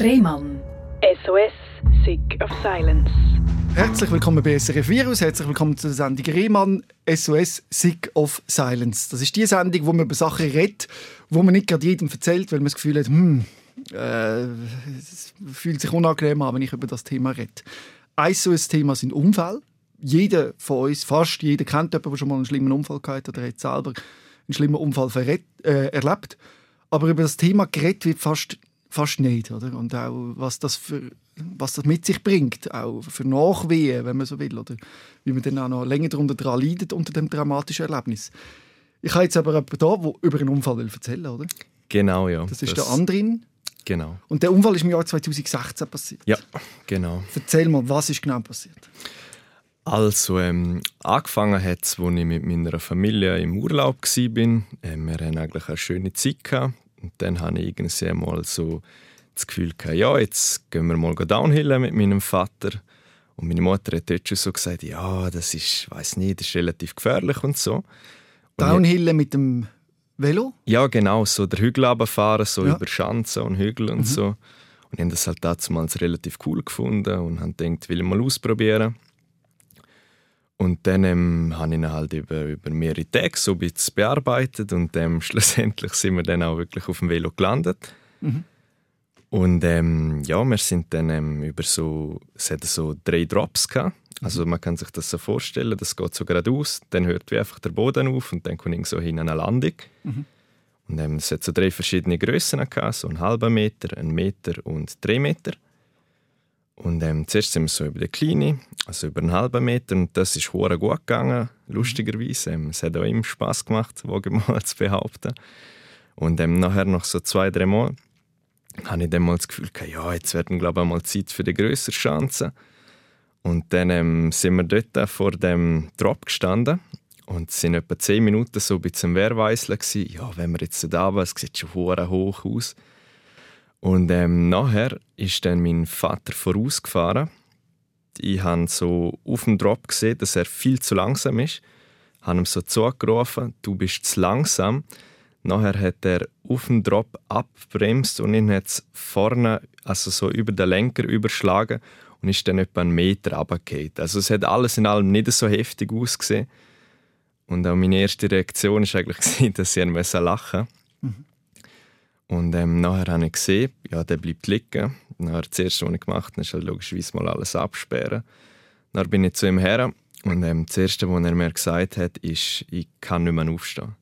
Rehmann. SOS, Sick of Silence. Herzlich willkommen bei SRF Virus, herzlich willkommen zur Sendung Rehmann SOS Sick of Silence. Das ist die Sendung, wo man über Sachen redet, wo man nicht gerade jedem erzählt, weil man das Gefühl hat, hm, äh, es fühlt sich unangenehm an, wenn ich über das Thema rede. Ein so ein Thema sind Unfälle. Jeder von uns, fast jeder kennt jemanden, der schon mal einen schlimmen Unfall gehabt hat oder hat selber einen schlimmen Unfall verret, äh, erlebt. Aber über das Thema geredet wird fast, fast nicht. Oder? Und auch, was das, für, was das mit sich bringt, auch für Nachwehen, wenn man so will. Oder wie man dann auch noch länger darunter dran leidet, unter dem dramatischen Erlebnis. Ich habe jetzt aber jemanden da, der über einen Unfall erzählen will, oder? Genau, ja. Das ist das, der Andrin. Genau. Und der Unfall ist im Jahr 2016 passiert. Ja, genau. Erzähl mal, was ist genau passiert? Also, ähm, angefangen hat es, als ich mit meiner Familie im Urlaub war. Ähm, wir hatten eigentlich eine schöne Zeit. Gehabt. Und dann hatte ich irgendwann mal so das Gefühl, gehabt, ja, jetzt gehen wir mal downhillen mit meinem Vater. Und meine Mutter hat dort schon so gesagt, ja, das ist, weiß nicht, das ist relativ gefährlich und so. Downhillen mit dem Velo? Ja, genau, so der Hügel runterfahren, so Ja. über Schanzen und Hügel und so. Und ich habe das halt damals relativ cool gefunden und habe gedacht, will ich mal ausprobieren. Und dann ähm, habe ich ihn halt über, über mehrere Tage so ein bisschen bearbeitet und ähm, schlussendlich sind wir dann auch wirklich auf dem Velo gelandet. Und ähm, ja, wir sind dann ähm, über so, es hat so drei Drops gehabt. Also man kann sich das so vorstellen, das geht so geradeaus, dann hört wie einfach der Boden auf und dann kommt irgend so hin eine Landung. Und ähm, es hat so drei verschiedene Grössen gehabt, so einen halben Meter, einen Meter und drei Meter. Und ähm, zuerst sind wir so über die kleine, also über einen halben Meter und das ist hure gut gegangen, lustigerweise. Ähm, es hat auch ihm Spass gemacht, wage mal zu behaupten. Und ähm, nachher noch so zwei, drei Mal habe ich dann mal das Gefühl, gehabt, ja, jetzt werden glaube ich mal Zeit für die grössere Chance. Und dann ähm, sind wir dort vor dem Drop gestanden und sind etwa zehn Minuten so ein bisschen am Wehrweiseln gewesen. Ja, wenn wir jetzt da waren, es sieht schon hure hoch aus. Und ähm, nachher ist dann mein Vater vorausgefahren. Ich habe so auf dem Drop gesehen, dass er viel zu langsam ist. Ich habe ihm so zugerufen, du bist zu langsam. Nachher hat er auf dem Drop abbremst und ihn hat vorne, also so über den Lenker überschlagen und ist dann etwa einen Meter runtergefallen. Also es hat alles in allem nicht so heftig ausgesehen. Und auch meine erste Reaktion war eigentlich, dass ich musste lachen Und ähm, nachher habe ich gesehen, ja, der bleibt liegen. Nachher, das Erste, was ich gemacht habe, ist halt logischerweise mal alles absperren. Dann bin ich zu ihm her und ähm, das Erste, was er mir gesagt hat, ist, ich kann nicht mehr aufstehen.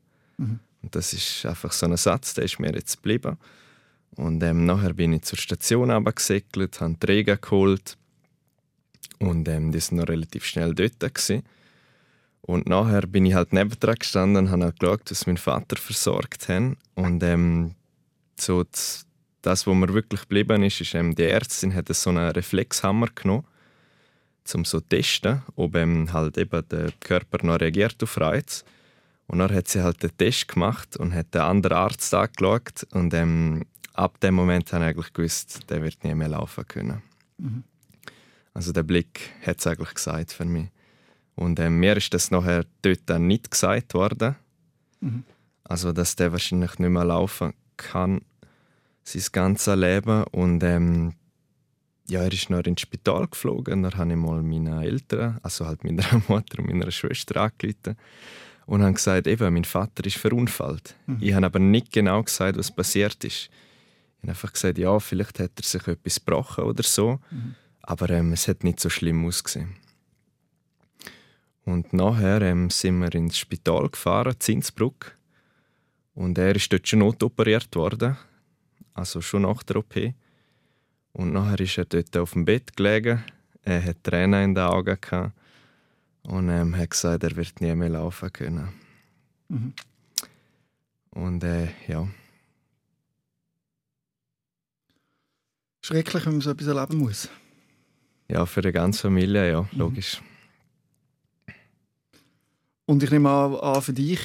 Und das ist einfach so ein Satz, der ist mir jetzt geblieben. Und ähm, nachher bin ich zur Station runtergesegelt, habe die Träger geholt und ähm, die sind noch relativ schnell dort. Gewesen. Und nachher bin ich halt nebendran gestanden und habe halt geschaut, was mein Vater versorgt hat. Und ähm, so das, das, was mir wirklich geblieben ist, ist, ähm, die Ärztin hat so einen Reflexhammer genommen, um so zu testen, ob ähm, halt eben der Körper noch reagiert auf Reiz. Und dann hat sie halt den Test gemacht und hat den anderen Arzt angeschaut. Und ähm, ab dem Moment habe ich eigentlich gewusst, der wird nie mehr laufen können. Also der Blick hat es eigentlich gesagt für mich. Und ähm, mir ist das nachher dort dann nicht gesagt worden. Also dass der wahrscheinlich nicht mehr laufen kann sein ganzes Leben. Und ähm, ja, er ist noch ins Spital geflogen. Dann habe ich mal meine Eltern, also halt meiner Mutter und meiner Schwester angerufen und haben gesagt, eben, mein Vater ist verunfallt. Ich habe aber nicht genau gesagt, was passiert ist. Ich habe einfach gesagt, ja, vielleicht hat er sich etwas gebrochen oder so. Aber ähm, es hat nicht so schlimm ausgesehen. Und nachher ähm, sind wir ins Spital gefahren, in Innsbruck. Und er ist dort schon notoperiert worden. Also schon nach der OP. Und nachher ist er dort auf dem Bett gelegen. Er hat Tränen in den Augen gehabt. Und ähm, hat gesagt, er wird nie mehr laufen können. Und äh, ja, Schrecklich, wenn man so etwas erleben muss. ja, für die ganze Familie, ja, logisch. Und ich nehme an für dich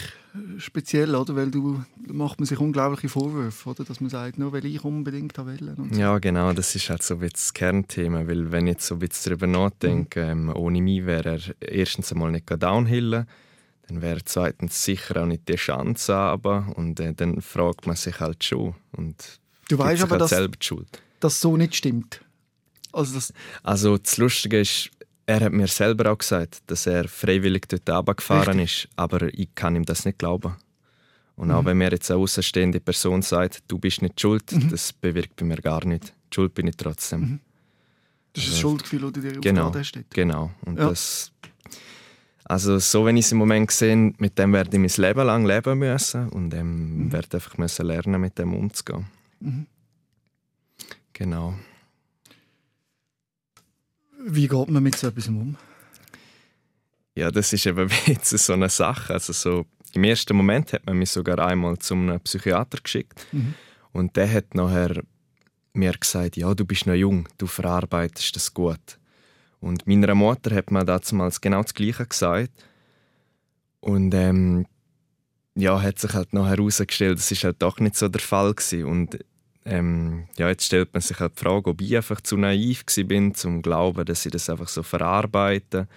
speziell, oder? Weil du macht man sich unglaubliche Vorwürfe, oder? Dass man sagt, nur weil ich unbedingt wollte. Und so. Ja, genau, das ist halt so ein das Kernthema, weil wenn ich jetzt so ein bisschen darüber nachdenke, ähm, ohne mich wäre er erstens einmal nicht downhillen, dann wäre er zweitens sicher auch nicht die Chance aber und äh, dann fragt man sich halt schon und Du weißt aber, halt dass, selber die Schuld. das so nicht stimmt? Also, das, Also das Lustige ist, er hat mir selber auch gesagt, dass er freiwillig dort runtergefahren ist, aber ich kann ihm das nicht glauben. Und Mhm. auch wenn mir jetzt eine außenstehende Person sagt, du bist nicht schuld, das bewirkt bei mir gar nicht. Die Schuld bin ich trotzdem. das ist ein Schuldgefühl, das dir Genau, hast. genau. Und Ja. das, also so, wenn ich es im Moment sehe, mit dem werde ich mein Leben lang leben müssen und ähm, Mhm. werde einfach müssen lernen, mit dem umzugehen. Genau. Wie geht man mit so etwas um? Ja, das ist eben jetzt so eine Sache. Also so, Im ersten Moment hat man mich sogar einmal zu einem Psychiater geschickt Mhm. und der hat nachher mir gesagt, ja, du bist noch jung, du verarbeitest das gut. Und meiner Mutter hat man damals genau das Gleiche gesagt. Und ähm, ja, hat sich halt noch herausgestellt, das ist halt doch nicht so der Fall gewesen. Und ähm, ja, jetzt stellt man sich halt die Frage, ob ich einfach zu naiv gewesen bin, zum zu glauben, dass ich das einfach so verarbeite.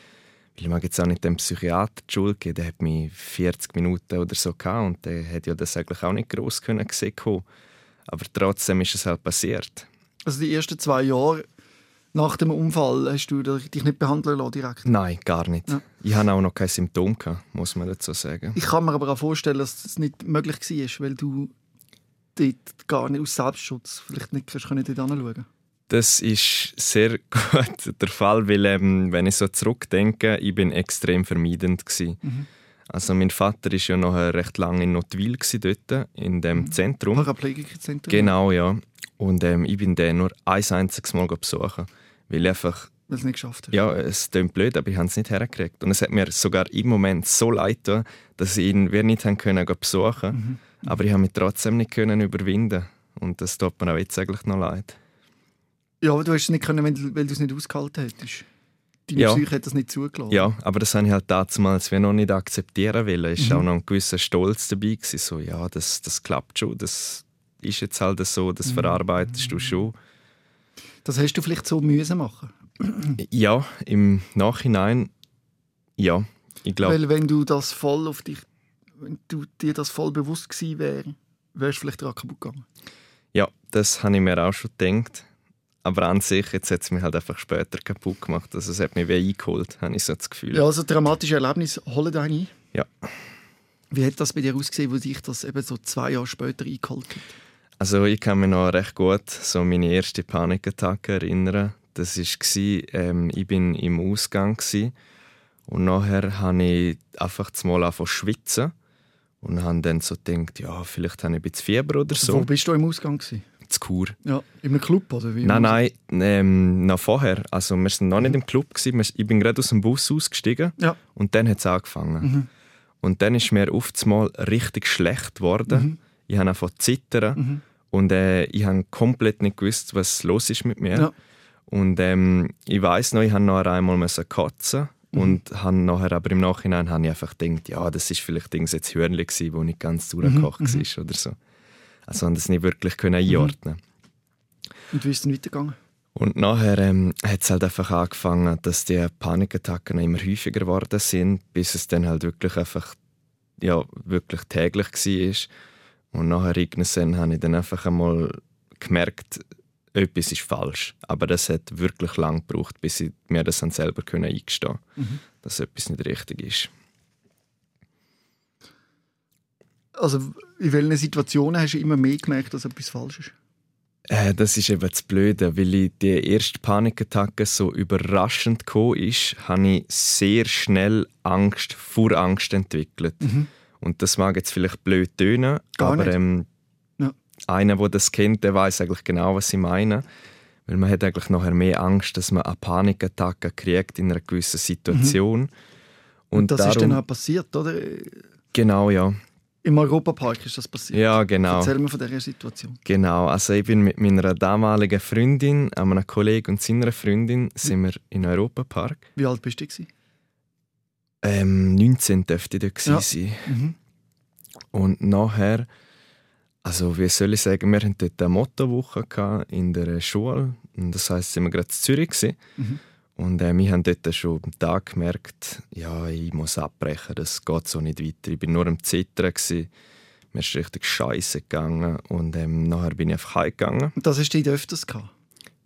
Weil ich mag jetzt auch nicht dem Psychiater die Schuld geben, der hat mich 40 Minuten oder so gehabt und der hätte ja das eigentlich auch nicht gross können sehen können. Aber trotzdem ist es halt passiert. Also die ersten zwei Jahre nach dem Unfall hast du dich nicht behandeln lassen direkt? Nein, gar nicht. Ja. Ich hatte auch noch kein Symptom, gehabt, muss man dazu sagen. Ich kann mir aber auch vorstellen, dass das nicht möglich war, weil du dort gar nicht aus Selbstschutz vielleicht nicht kannst, dort hinschauen Das ist sehr gut der Fall, weil ähm, wenn ich so zurückdenke, ich bin extrem vermeidend gsi. Mhm. Also mein Vater ist ja noch recht lange in Notwil dort in dem Zentrum. Paraplegikerzentrum? Genau, ja. Und ähm, ich bin den nur ein einziges Mal besuchen, weil einfach Weil es nicht geschafft hast. ja, es klingt blöd, aber ich habe es nicht hergekriegt. Und es hat mir sogar im Moment so leid getan, dass ich ihn wir nicht haben können gehen besuchen Mhm. Aber ich habe mich trotzdem nicht können überwinden Und das tut mir auch jetzt eigentlich noch leid. Ja, aber du hast es nicht können, weil du es nicht ausgehalten hättest. Deine Ja. Psyche hat das nicht zugelassen. Ja, aber das habe ich halt damals wie noch nicht akzeptieren wollen. Es Mhm. war auch noch ein gewisser Stolz dabei. Gewesen. So, ja, das, das klappt schon, das ist jetzt halt so, das Mhm. verarbeitest du schon. Das hast du vielleicht so müssen machen. Ja, im Nachhinein, ja. Ich glaube, Weil wenn du das voll auf dich, wenn du dir das voll bewusst gewesen wäre, wärst du vielleicht daran kaputt gegangen. ja, das habe ich mir auch schon gedacht. Aber an sich, jetzt hat es mich halt einfach später kaputt gemacht. Also es hat mich wie eingeholt, habe ich so das Gefühl. Ja, also dramatische Erlebnisse holen einen ein. Ja. Wie hat das bei dir ausgesehen, wo dich das eben so zwei Jahre später eingeholt hat? Also ich kann mich noch recht gut so an meine erste Panikattacke erinnern. Das war, ähm, ich bin im Ausgang gsi und nachher habe ich einfach mal angefangen zu schwitzen und habe dann so gedacht, ja, vielleicht habe ich ein bisschen Fieber oder Wo so. bist du im Ausgang? Gewesen? Zu Kur. Ja, in einem Club oder wie? Nein, nein, ähm, noch vorher. Also wir sind noch nicht im Club. Wir- Ich bin gerade aus dem Bus ausgestiegen Ja. und dann hat es angefangen. Mhm. Und dann ist mir auf einmal richtig schlecht geworden. Mhm. Ich habe angefangen zu zittern Mhm. und äh, ich habe komplett nicht gewusst, was los ist mit mir. Ja. Und ähm, ich weiß noch, ich musste noch einmal müssen Mhm. und habe nachher, aber im Nachhinein habe ich einfach gedacht, ja, das ist vielleicht irgend jetzt Hörnli gsi, wo nicht ganz durchgekocht Mhm, war oder so. Also habe das nicht wirklich können einordnen. Und wie ist es dann weitergegangen? Und nachher ähm, hat es halt einfach angefangen, dass die Panikattacken immer häufiger geworden sind, bis es dann halt wirklich einfach ja, wirklich täglich war. Und nachher irgendwann habe ich dann einfach einmal gemerkt, etwas ist falsch. Aber das hat wirklich lang gebraucht, bis ich mir das dann selber können eingestehen Mhm. dass etwas nicht richtig ist. Also in welchen Situationen hast du immer mehr gemerkt, dass etwas falsch ist? Äh, das ist eben das Blöde, weil ich die erste Panikattacke so überraschend gekommen ist, habe ich sehr schnell Angst, vor Angst entwickelt. Und das mag jetzt vielleicht blöd tönen, Mhm. Gar aber ähm. Einer, der das kennt, der weiß eigentlich genau, was ich meine. Weil man hat eigentlich nachher mehr Angst, dass man eine Panikattacke kriegt in einer gewissen Situation. Und, Und, das darum, ist dann auch passiert, oder? genau, ja. Im Europapark ist das passiert. Ja, genau. Erzähl mir von dieser Situation. Genau, also ich bin mit meiner damaligen Freundin, einem Kollegen und seiner Freundin, sind wir in Europapark. Wie alt bist du? gewesen? Ähm, 19 dürfte ich gewesen Ja. sein. Mhm. Und nachher, also wie soll ich sagen, wir hatten dort eine Mottowoche in der Schule. Und das heisst, sind wir gerade in Zürich gewesen. Mhm. Und äh, wir haben dort schon am Tag gemerkt, ja, ich muss abbrechen, das geht so nicht weiter. Ich bin nur am Zittern. Gewesen. Mir ist richtig scheiße gegangen. Und ähm, nachher bin ich einfach heimgegangen. Und das hast du dort öfters gehabt?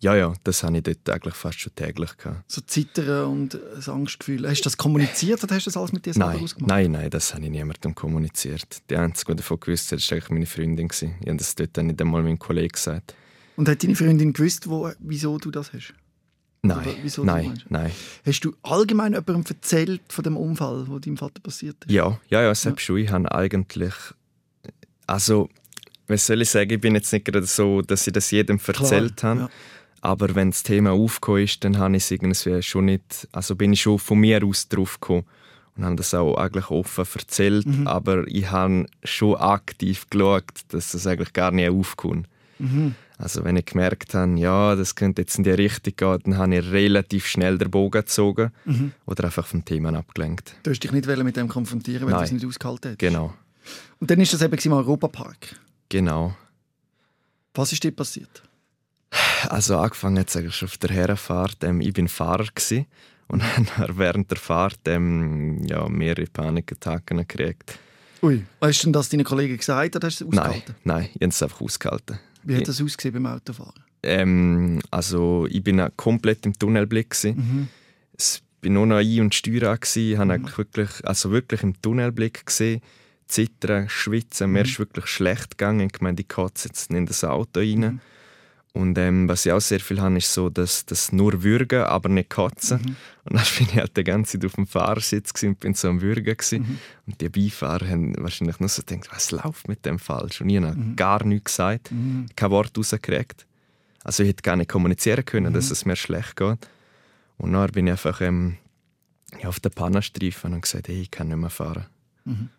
Ja, ja, das habe ich dort eigentlich fast schon täglich gehabt. So Zittern und ein Angstgefühl. Hast du das kommuniziert oder hast du das alles mit dir selber Nein, ausgemacht? nein, nein, das habe ich niemandem kommuniziert. Die Einzige, die davon gewusst hat, war eigentlich meine Freundin. Ich habe das dort nicht einmal meinem Kollegen gesagt. Und hat deine Freundin gewusst, wo, wieso du das hast? Nein, du nein, nein. Hast du allgemein jemandem erzählt von dem Unfall, wo deinem Vater passiert ist? Ja, ja, ja, selbst schon. Ich habe eigentlich... Also, was soll ich sagen? Ich bin jetzt nicht gerade so, dass ich das jedem erzählt habe. ja. Aber wenn das Thema aufgekommen ist, dann habe ich es irgendwie schon nicht, also bin ich schon von mir aus drauf gekommen und habe das auch eigentlich offen erzählt. Mhm. Aber ich habe schon aktiv geschaut, dass das eigentlich gar nicht aufkommt. Mhm. Also wenn ich gemerkt habe, ja, das könnte jetzt in die Richtung gehen, dann habe ich relativ schnell den Bogen gezogen Mhm. oder einfach vom Thema abgelenkt. Du hast dich nicht mit dem konfrontieren, weil du es nicht ausgehalten hast. Genau, Und dann ist das eben im Europapark. genau. Was ist dir passiert? Also angefangen hat es schon auf der Herrenfahrt. Ähm, ich bin Fahrer gsi und habe während der Fahrt ähm, ja, mehrere Panikattacken gekriegt. Ui. Hast du das deinen Kollegen gesagt oder hast du es Nein, ausgehalten? nein, ich habe es einfach ausgehalten. Wie hat das ausgesehen beim Autofahren? Ähm, also ich bin komplett im Tunnelblick. Mhm. Es bin nur noch ein- und Steuer. Ich habe eigentlich wirklich, also wirklich im Tunnelblick gesehen, zittern, schwitzen. Mir ist wirklich schlecht gegangen. Ich meine, ich kotze jetzt in das Auto rein. Und ähm, was ich auch sehr viel habe, ist so, dass das nur würgen, aber nicht kotzen. Und dann bin ich halt die ganze Zeit auf dem Fahrersitz und bin so am Würgen. gewesen. Und die Beifahrer haben wahrscheinlich nur so gedacht, was läuft mit dem falsch? Und ich habe gar nichts gesagt, kein Wort rausgekriegt. Also ich hätte gar nicht kommunizieren können, dass es mir schlecht geht. Und dann bin ich einfach ähm, auf den Pannenstreifen und gesagt, hey, ich kann nicht mehr fahren.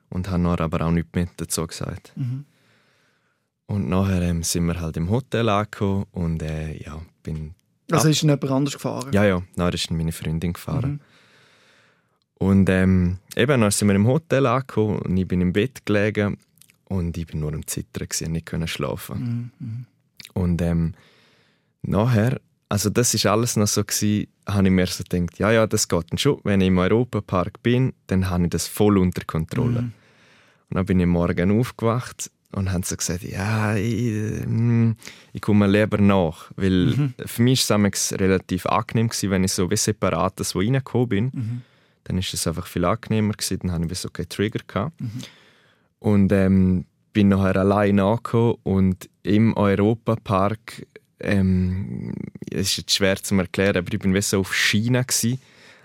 Und habe dann aber auch nichts mehr dazu gesagt. Und nachher ähm, sind wir halt im Hotel angekommen und äh, ja, bin... Also ist denn jemand anders gefahren? Ja, ja, dann ist meine Freundin gefahren. Und ähm, eben, dann sind wir im Hotel angekommen und ich bin im Bett gelegen und ich bin nur am Zittern und nicht können schlafen. Und ähm, nachher, also das ist alles noch so gewesen, habe ich mir so gedacht, ja, ja, das geht dann schon. Wenn ich im Europapark bin, dann habe ich das voll unter Kontrolle. Und dann bin ich morgen aufgewacht und haben so gesagt, ja, ich, mm, ich komme lieber nach. Weil für mich war es relativ angenehm, gewesen, wenn ich so wie separat so reingekommen bin. Dann ist es einfach viel angenehmer. Gewesen. Dann hatte ich so keinen Trigger. Gehabt. Und ähm, bin nachher allein angekommen und im Europapark, ähm, es ist jetzt schwer zu erklären, aber ich bin wie so auf Schiene gsi.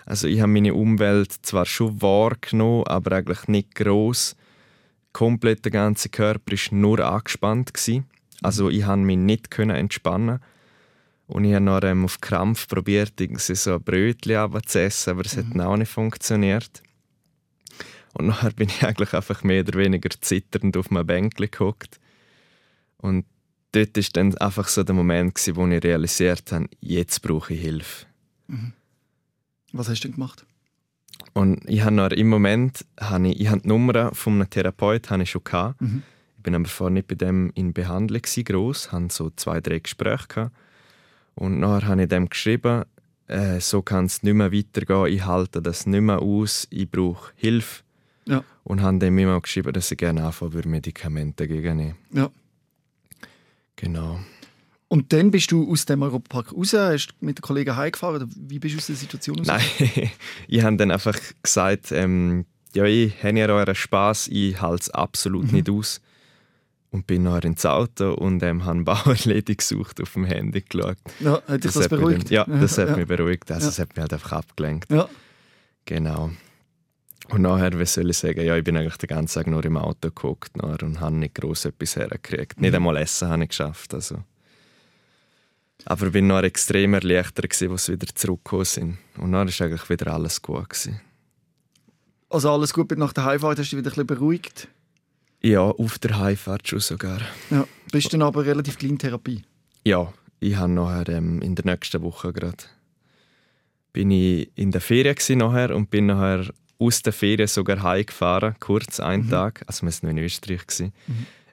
Also ich habe meine Umwelt zwar schon wahrgenommen, aber eigentlich nicht groß. Komplett der ganze Körper ist nur angespannt gsi. Also ich konnte mich nicht können entspannen. Und ich habe noch ähm, auf Krampf probiert, so ein Brötchen zu essen, aber es hat dann auch nicht funktioniert. Und nachher bin ich eigentlich einfach mehr oder weniger zitternd auf meinem Bänkchen gehockt. Und dort war dann einfach so der Moment, gewesen, wo ich realisiert habe, jetzt brauche ich Hilfe. Was hast du denn gemacht? Und ich habe noch im Moment habe ich, ich habe die Nummer von einem Therapeut habe ich schon gehabt. Ich bin aber vorher nicht bei dem in Behandlung gross, hatte so zwei, drei Gespräche gehabt. Und nachher habe ich dem geschrieben, äh, so kann es nicht mehr weitergehen, ich halte das nicht mehr aus, ich brauche Hilfe. Ja. Und habe dem immer geschrieben, dass ich gerne anfangen würde, Medikamente gegen ihn. Ja. Genau. Und dann bist du aus dem Europapark raus, hast mit den Kollegen heimgefahren oder wie bist du aus der Situation raus? Nein, ich habe dann einfach gesagt, ähm, ja, ich habe ja euren Spass, ich halte es absolut nicht aus. Und bin nachher ins Auto und ähm, habe eine Bauerledig gesucht, auf dem Handy geschaut. Ja, hat dich das, hat mich beruhigt? Dann, ja, das hat ja. mich beruhigt. Also, Ja. Es hat mich halt einfach abgelenkt. Ja. Genau. Und nachher, wie soll ich sagen, ja, ich bin eigentlich den ganzen Tag nur im Auto nachher und habe nicht gross etwas hergekriegt. Mhm. Nicht einmal Essen habe ich geschafft. Also. Aber ich bin noch extrem erleichtert, gewesen, als sie wieder zurückgekommen sind. Und dann war eigentlich wieder alles gut. Gewesen. Also alles gut, nach der Heimfahrt hast du dich wieder ein bisschen beruhigt. Ja, auf der Heimfahrt schon sogar. Ja. Bist dann aber relativ klein in Therapie. Ja, ich habe nachher ähm, in der nächsten Woche gerade bin ich in der Ferien nachher und bin nachher aus der Ferien sogar heimgefahren, kurz einen Tag. Also wir waren noch in Österreich gsi,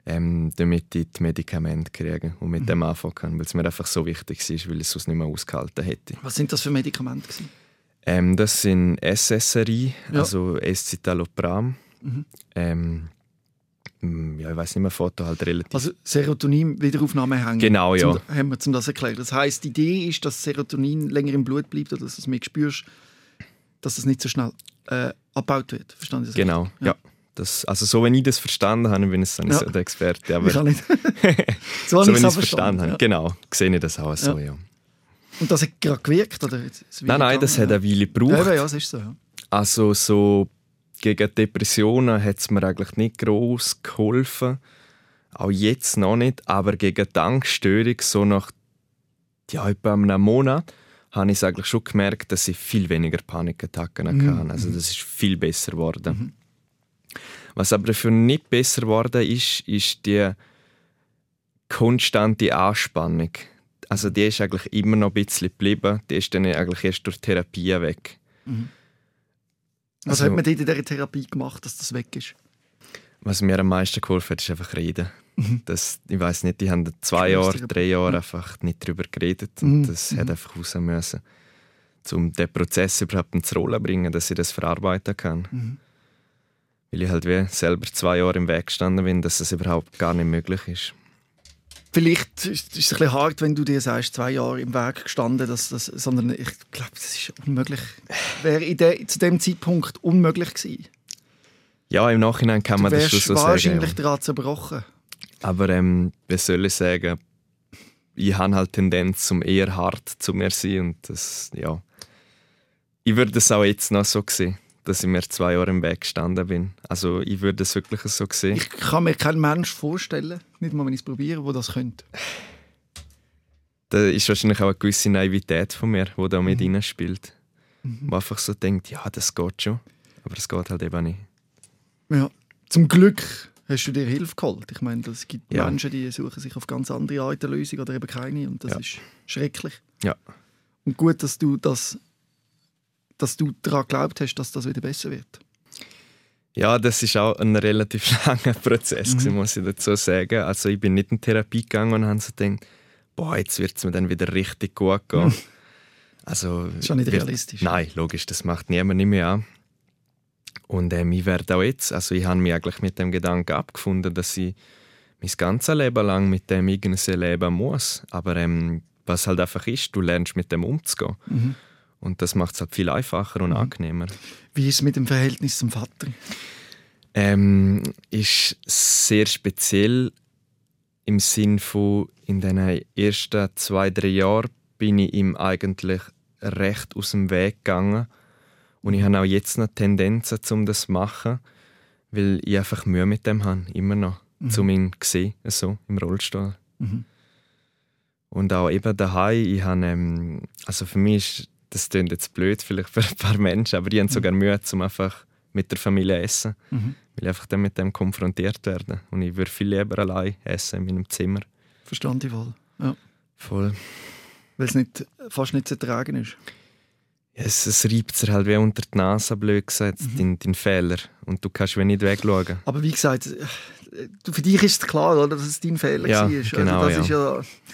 ähm, damit ich die Medikamente kriege und mit dem anfangen kann, weil es mir einfach so wichtig war, weil ich es sonst nicht mehr ausgehalten hätte. Was sind das für Medikamente? Gewesen? Ähm, das sind SSRI, Ja. also Escitalopram. Mhm. Ähm, mm, ja, ich weiß nicht mehr, Foto halt relativ. Also Serotonin-Wiederaufnahme hängen. Genau, ja. Zum, haben wir zum das erklären. Das heißt, die Idee ist, dass Serotonin länger im Blut bleibt oder dass du es mehr spürst, dass es nicht so schnell äh, abgebaut wird. Verstanden Sie das genau, richtig? ja. Das, also so, wenn ich das verstanden habe, bin ich so nicht Ja. so der Experte. Aber Ich nicht. so so, habe wenn ich ich es verstanden habe, Ja. genau, sehe ich das auch so, ja. Und das hat gerade gewirkt? Oder? Nein, nein, das hat ja. eine Weile gebraucht. Eben, ja, es ist so. Ja. Also so gegen Depressionen hat es mir eigentlich nicht groß geholfen. Auch jetzt noch nicht. Aber gegen die Angststörung, so nach ja, etwa einem Monat, habe ich es eigentlich schon gemerkt, dass ich viel weniger Panikattacken Mhm. hatte. Also das ist viel besser geworden. Was aber dafür nicht besser geworden ist, ist die konstante Anspannung. Also die ist eigentlich immer noch ein bisschen geblieben. Die ist dann eigentlich erst durch Therapie weg. Was Also- hat man in dieser Therapie gemacht, dass das weg ist? Was mir am meisten geholfen hat, ist einfach reden. Das, ich weiß nicht, die haben zwei Jahre, drei Jahre einfach nicht darüber geredet. Mhm. Und das hat einfach raus müssen. Um den Prozess überhaupt ins Rollen zu bringen, dass ich das verarbeiten kann. Weil ich halt wie selber zwei Jahre im Weg gestanden bin, dass es überhaupt gar nicht möglich ist. Vielleicht ist es ein bisschen hart, wenn du dir sagst, zwei Jahre im Weg gestanden, dass das, sondern ich glaube, das ist unmöglich. Wäre de, zu dem Zeitpunkt unmöglich gewesen. Ja, im Nachhinein kann man das schon so sagen. wahrscheinlich Ja. daran zerbrochen. Aber ähm, was soll ich sagen? Ich habe halt Tendenz zum eher hart zu mir sein und das, ja. Ich würde es auch jetzt noch so sehen, dass ich mir zwei Jahre im Weg gestanden bin. Also ich würde es wirklich so sehen. Ich kann mir keinen Mensch vorstellen, nicht mal wenn ich es probiere, der das könnte. Da ist wahrscheinlich auch eine gewisse Naivität von mir, die da mit Mhm. reinspielt. Wo einfach so denkt, ja, das geht schon. Aber es geht halt eben nicht. Ja. Zum Glück hast du dir Hilfe geholt. Ich meine, es gibt Ja. Menschen, die suchen sich auf ganz andere Art eine Lösung oder eben keine und das Ja. ist schrecklich. Ja. Und gut, dass du das dass du daran geglaubt hast, dass das wieder besser wird. Ja, das ist auch ein relativ langer Prozess, Mhm. muss ich dazu sagen. Also ich bin nicht in Therapie gegangen und habe so gedacht, boah, jetzt wird es mir dann wieder richtig gut gehen. Also, Das ist ja nicht wird- realistisch. Nein, logisch, das macht niemand nicht mehr an. Und ähm, ich werde auch jetzt, also ich habe mich eigentlich mit dem Gedanken abgefunden, dass ich mein ganzes Leben lang mit dem irgendwie leben muss. Aber ähm, was halt einfach ist, du lernst mit dem umzugehen. Mhm. Und das macht es halt viel einfacher und angenehmer. Wie ist es mit dem Verhältnis zum Vater? Ähm, ist sehr speziell im Sinn von in den ersten zwei, drei Jahren bin ich ihm eigentlich recht aus dem Weg gegangen. Und ich habe auch jetzt noch Tendenzen, um das zu machen, weil ich einfach Mühe mit dem habe, immer noch, um ihn zu sehen, so, im Rollstuhl. Mhm. Und auch eben daheim, ich habe, ähm, also für mich ist, das klingt jetzt blöd vielleicht für ein paar Menschen, aber ich habe sogar Mühe, um einfach mit der Familie essen. Mhm. Weil ich einfach dann mit dem konfrontiert werden. Und ich würde viel lieber allein essen in meinem Zimmer. Verstand ich wohl. Ja. Voll. Weil es nicht, fast nicht zu ertragen ist. Ja, es, es reibt sich halt wie unter die Nase, blöd gesagt, dein, dein Fehler. Und du kannst wie nicht wegschauen. Aber wie gesagt, äh, für dich ist es klar, oder, dass es dein Fehler Ja, war. genau, also das ja. ist ja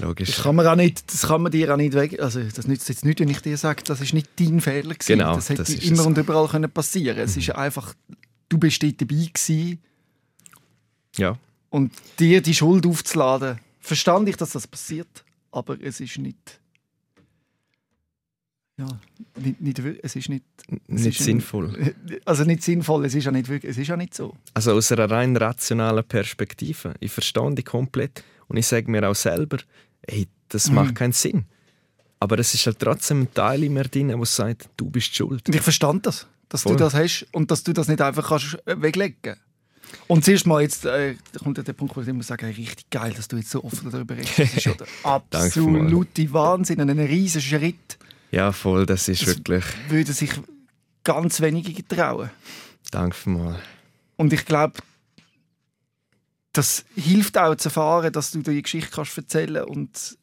Logisch. Das kann man auch nicht, das kann man dir auch nicht weg. Also das nützt jetzt nicht, wenn ich dir sage, das ist nicht dein Fehler gewesen. Genau, das hätte das ist immer es. Mhm. und überall können passieren. Es ist einfach, du bist dort dabei gewesen Ja, und dir die Schuld aufzuladen. Verstand ich, dass das passiert, aber es ist nicht, ja, nicht, nicht es ist nicht, es nicht ist sinnvoll. also nicht sinnvoll. Es ist ja nicht wirklich, es ist ja nicht so. Also aus einer rein rationalen Perspektive. Ich verstehe dich komplett. Und ich sage mir auch selber, ey, das Mhm. macht keinen Sinn. Aber es ist halt trotzdem ein Teil in mir drin, der sagt, du bist schuld. Und ich verstand das, dass Voll. du das hast und dass du das nicht einfach kannst äh, weglegen Und zuerst mal, jetzt äh, kommt ja der Punkt, wo ich immer sage, hey, richtig geil, dass du jetzt so offen darüber redest. Das ist ja der absolute Wahnsinn, ein riesiger Schritt. Ja, voll, das ist Das- wirklich. Würden sich ganz wenige trauen. Danke mal. Und ich glaube, das hilft auch zu erfahren, dass du die Geschichte kannst erzählen und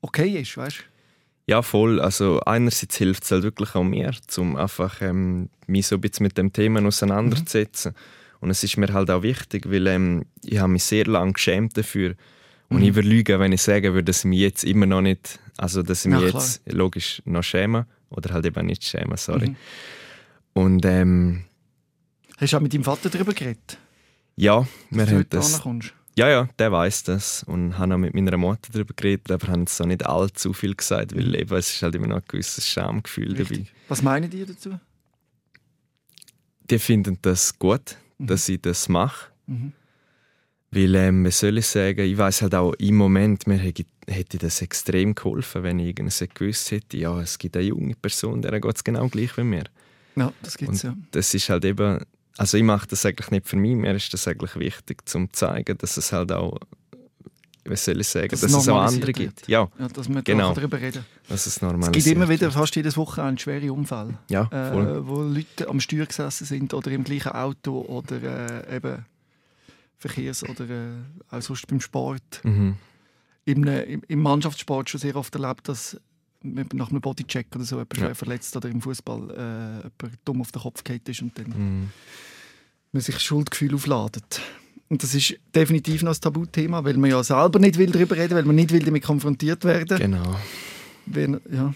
okay ist, weißt Ja, voll. Also einerseits hilft es halt wirklich auch mir, um einfach ähm, mich so ein bisschen mit dem Thema auseinanderzusetzen. Und es ist mir halt auch wichtig, weil ähm, ich habe mich sehr lange geschämt dafür. Und ich würde lügen, wenn ich sagen würde, dass ich mich jetzt immer noch nicht, also dass ich Ja, mich klar. jetzt logisch noch schäme oder halt eben nicht schäme, sorry. Mhm. Und ähm, Hast du auch mit deinem Vater darüber geredet? Ja, wir dass haben das. Ja, ja, der weiß das. Und habe auch mit meiner Mutter darüber geredet, aber haben so nicht allzu viel gesagt, weil eben, es ist halt immer noch ein gewisses Schamgefühl dabei. Richtig. Was meinen die dazu? Die finden das gut, dass ich das mache. Mhm. Weil, ähm, was soll ich sagen, ich weiß halt auch im Moment, mir hätte das extrem geholfen, wenn ich irgendwie gewusst hätte, ja, es gibt eine junge Person, der geht es genau gleich wie mir. Ja, das gibt es ja. Das ist halt eben, also ich mache das eigentlich nicht für mich, mir ist das eigentlich wichtig, um zu zeigen, dass es halt auch, was soll ich sagen, Dass dass, es auch andere wird. gibt. Ja, ja dass wir Genau. da darüber reden dass es Es gibt immer wieder fast jedes Wochenende schwere Unfälle, Ja, voll. äh, wo Leute am Steuer gesessen sind oder im gleichen Auto oder äh, eben Verkehrs- oder äh, auch sonst beim Sport. Mhm. Im, im, Im Mannschaftssport schon sehr oft erlebt, dass nach einem Bodycheck oder so jemand Ja. schwer verletzt oder im Fußball äh, jemand dumm auf den Kopf geht ist und dann Mhm. man sich Schuldgefühl aufladet. Und das ist definitiv noch ein Tabuthema, weil man ja selber nicht will darüber reden, weil man nicht will damit konfrontiert werden. Genau. Wenn, ja.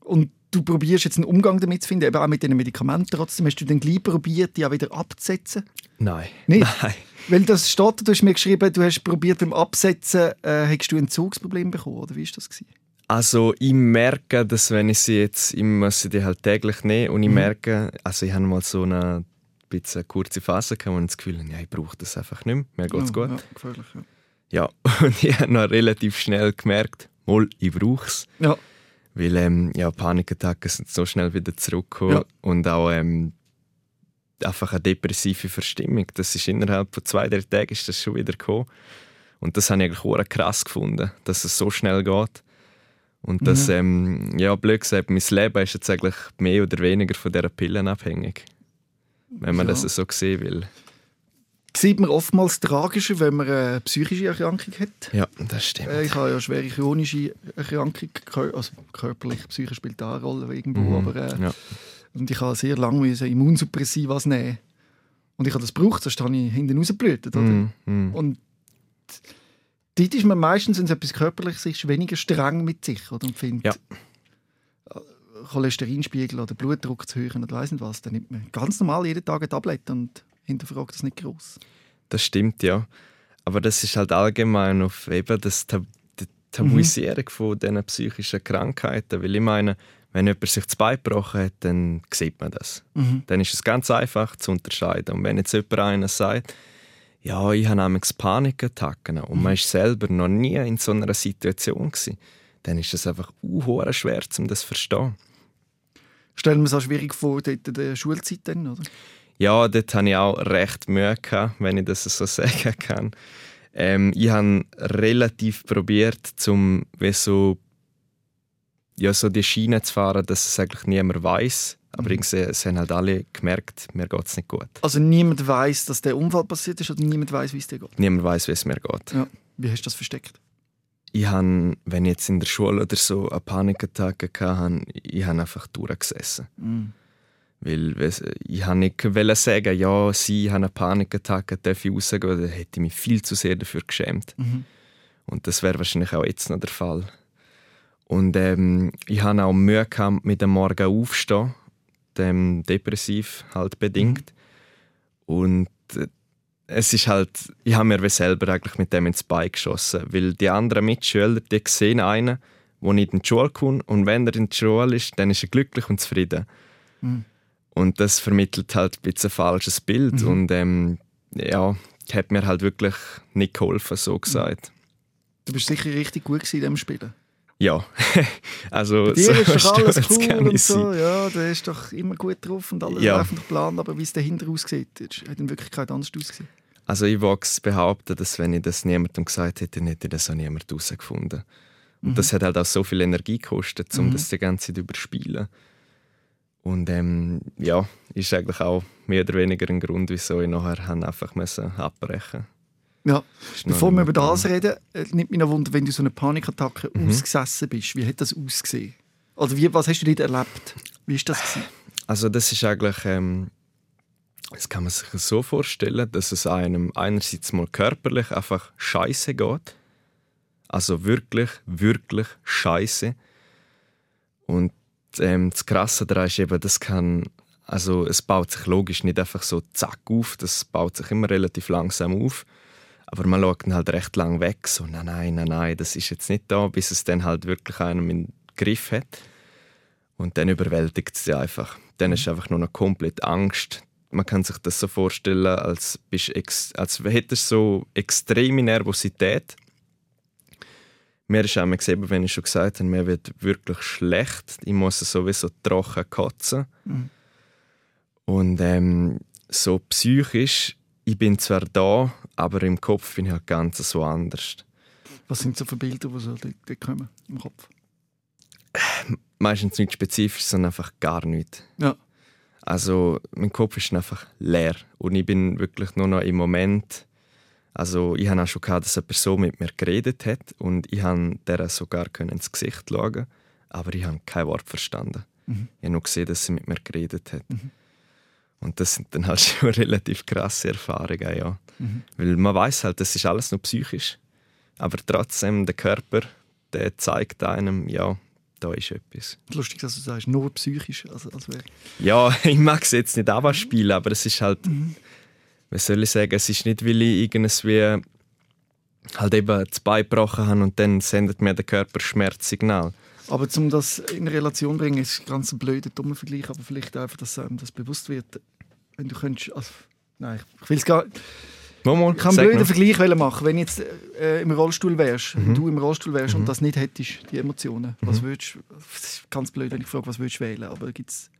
Und du probierst jetzt einen Umgang damit zu finden, eben auch mit den Medikamenten. Trotzdem hast du dann gleich probiert, die auch wieder abzusetzen. Nein. Nicht? Nein. Weil das steht, du hast mir geschrieben, du hast probiert beim Absetzen, äh, hast du ein Entzugsproblem bekommen, oder wie ist das gewesen? Also ich merke, dass wenn ich sie jetzt, ich muss sie die halt täglich nehmen und ich Mhm. merke, also ich habe mal so eine bisschen kurze Phase gehabt, wo ich das Gefühl hatte, ja, ich brauche das einfach nicht mehr, mir geht's ja, gut. Ja, gefährlich, ja. Ja, und ich habe noch relativ schnell gemerkt, mal, ich brauche es. ja. Weil ähm, ja, Panikattacken sind so schnell wieder zurückgekommen Ja. und auch ähm, einfach eine depressive Verstimmung. Das ist innerhalb von zwei, drei Tagen ist das schon wieder gekommen. Und das habe ich eigentlich auch krass gefunden, dass es so schnell geht. Und dass, ähm, ja, blöd gesagt, mein Leben ist jetzt eigentlich mehr oder weniger von dieser Pillen abhängig. Wenn man Ja. das so sehen will. Sieht man oftmals tragischer, wenn man eine psychische Erkrankung hat. Ja, das stimmt. Äh, Ich habe ja schwere chronische Erkrankung, also körperlich, psychisch spielt da eine Rolle irgendwo, Mhm. aber äh, ja. und ich habe sehr lange müssen Immunsuppressivas nehmen und ich habe das gebraucht, sonst habe ich hinten rausgeblutet. Oder? Mhm. Mhm. Und dort ist man meistens, wenn es etwas körperliches ist, weniger streng mit sich oder? und findet Ja. äh, Cholesterinspiegel oder Blutdruck zu hören oder weiss nicht was, dann nimmt man ganz normal jeden Tag eine Tablette und hinterfragt das nicht groß. Das stimmt, ja. Aber das ist halt allgemein auf eben das Tab die Tabuisierung von diesen psychischen Krankheiten. Weil ich meine, wenn jemand sich das Bein gebrochen hat, dann sieht man das. Dann ist es ganz einfach zu unterscheiden. Und wenn jetzt jemand einer sagt, ja, ich habe nämlich Panikattacken und man ist selber noch nie in so einer Situation gewesen, dann ist es einfach uh, schwer, um das zu verstehen. Stellen wir es auch schwierig vor, dort in der Schulzeit dann, oder? Ja, dort hatte ich auch recht Mühe, gehabt, wenn ich das so sagen kann. Ähm, ich habe relativ probiert, um wie so, ja, so die Schiene zu fahren, dass es eigentlich niemand weiß. Aber irgendwie, es haben halt alle gemerkt, mir geht es nicht gut. Also niemand weiß, dass der Unfall passiert ist oder niemand weiß, wie es dir geht. Niemand weiß, wie es mir geht. Ja. Wie hast du das versteckt? Ich habe, wenn ich jetzt in der Schule oder so eine Panikattacke hatte, ich habe einfach durchgesessen. Mhm. Weil ich habe nicht sagen, ja, sie haben eine Panikattacke, darf ich rausgehen, dann hätte ich mich viel zu sehr dafür geschämt. Mhm. Und das wäre wahrscheinlich auch jetzt noch der Fall. Und ähm, ich hatte auch Mühe gehabt, mit dem Morgen aufstehen, dem depressiv halt bedingt. Und äh, es ist halt, ich habe mir selber eigentlich mit dem ins Bein geschossen, weil die anderen Mitschüler, die sehen einen, der nicht in die Schule kommt und wenn er in die Schule ist, dann ist er glücklich und zufrieden. Mhm. Und das vermittelt halt ein bisschen ein falsches Bild Mhm. und ähm, ja, hat mir halt wirklich nicht geholfen, so gesagt. Du bist sicher richtig gut in diesem Spielen. Ja, also Bei dir ist doch alles cool und so. sein. Ja, du bist doch immer gut drauf und alles Ja. läuft nach Plan. Aber wie es dahinter aussieht, ist- hat in Wirklichkeit anders ausgesehen. Also ich wage behaupten, dass wenn ich das niemandem gesagt hätte, dann hätte das auch niemand herausgefunden. Und Mhm. das hat halt auch so viel Energie gekostet, um Mhm. das die ganze Zeit überspielen. Und ähm, ja, ist eigentlich auch mehr oder weniger ein Grund, wieso ich nachher einfach abbrechen Ja. Bevor wir über das reden, äh, nimmt mich noch Wunder, wenn du so eine Panikattacke Mhm. ausgesessen bist. Wie hat das ausgesehen? Also wie, was hast du dort erlebt? Wie ist das gewesen? Also das ist eigentlich, ähm, das kann man sich so vorstellen, dass es einem einerseits mal körperlich einfach scheiße geht. Also wirklich, wirklich scheiße. Und ähm, das Krasse daran ist eben, das kann Also es baut sich logisch nicht einfach so zack auf, das baut sich immer relativ langsam auf. Aber man schaut dann halt recht lang weg, so nein, nein, nein, nein, das ist jetzt nicht da, bis es dann halt wirklich einem im Griff hat. Und dann überwältigt es einfach. Dann ist einfach nur noch komplett Angst. Man kann sich das so vorstellen, als, bist ex als hättest du so extreme Nervosität. Mir ist einmal gesehen, wenn ich schon gesagt habe, mir wird wirklich schlecht. Ich muss sowieso trocken kotzen. Mhm. Und ähm, so psychisch, ich bin zwar da, aber im Kopf bin ich halt ganz so anders. Was sind so für Bilder, die so dort, kommen im Kopf? Meistens nicht spezifisch, sondern einfach gar nichts. Ja. Also mein Kopf ist einfach leer und ich bin wirklich nur noch im Moment. Also ich habe auch schon gehabt, dass eine Person mit mir geredet hat und ich habe der sogar können ins Gesicht schauen, aber ich habe kein Wort verstanden. Mhm. Ich habe nur gesehen, dass sie mit mir geredet hat. Und das sind dann halt schon relativ krasse Erfahrungen, ja. Mhm. Weil man weiß halt, das ist alles nur psychisch. Aber trotzdem, der Körper, der zeigt einem, ja, da ist etwas. Lustig, dass du sagst, nur psychisch. Also, als wäre Ja, ich mag es jetzt nicht auch spielen, aber es ist halt, wie soll ich sagen, es ist nicht, weil ich irgendwie halt eben das Bein gebrochen habe und dann sendet mir der Körper Schmerzsignal. Aber um das in Relation zu bringen, ist ein ganz blöder, dummer Vergleich, aber vielleicht einfach, dass einem das bewusst wird. Wenn du könntest, also, nein, ich will es gar Mal, mal, Ich kann einen blöden. Vergleich machen. Wenn jetzt äh, im Rollstuhl wärst, Mhm. du im Rollstuhl wärst und das nicht hättest, die Emotionen, was würdest Das ist ganz blöd, wenn ich frage, was würdest du wählen? Aber gibt's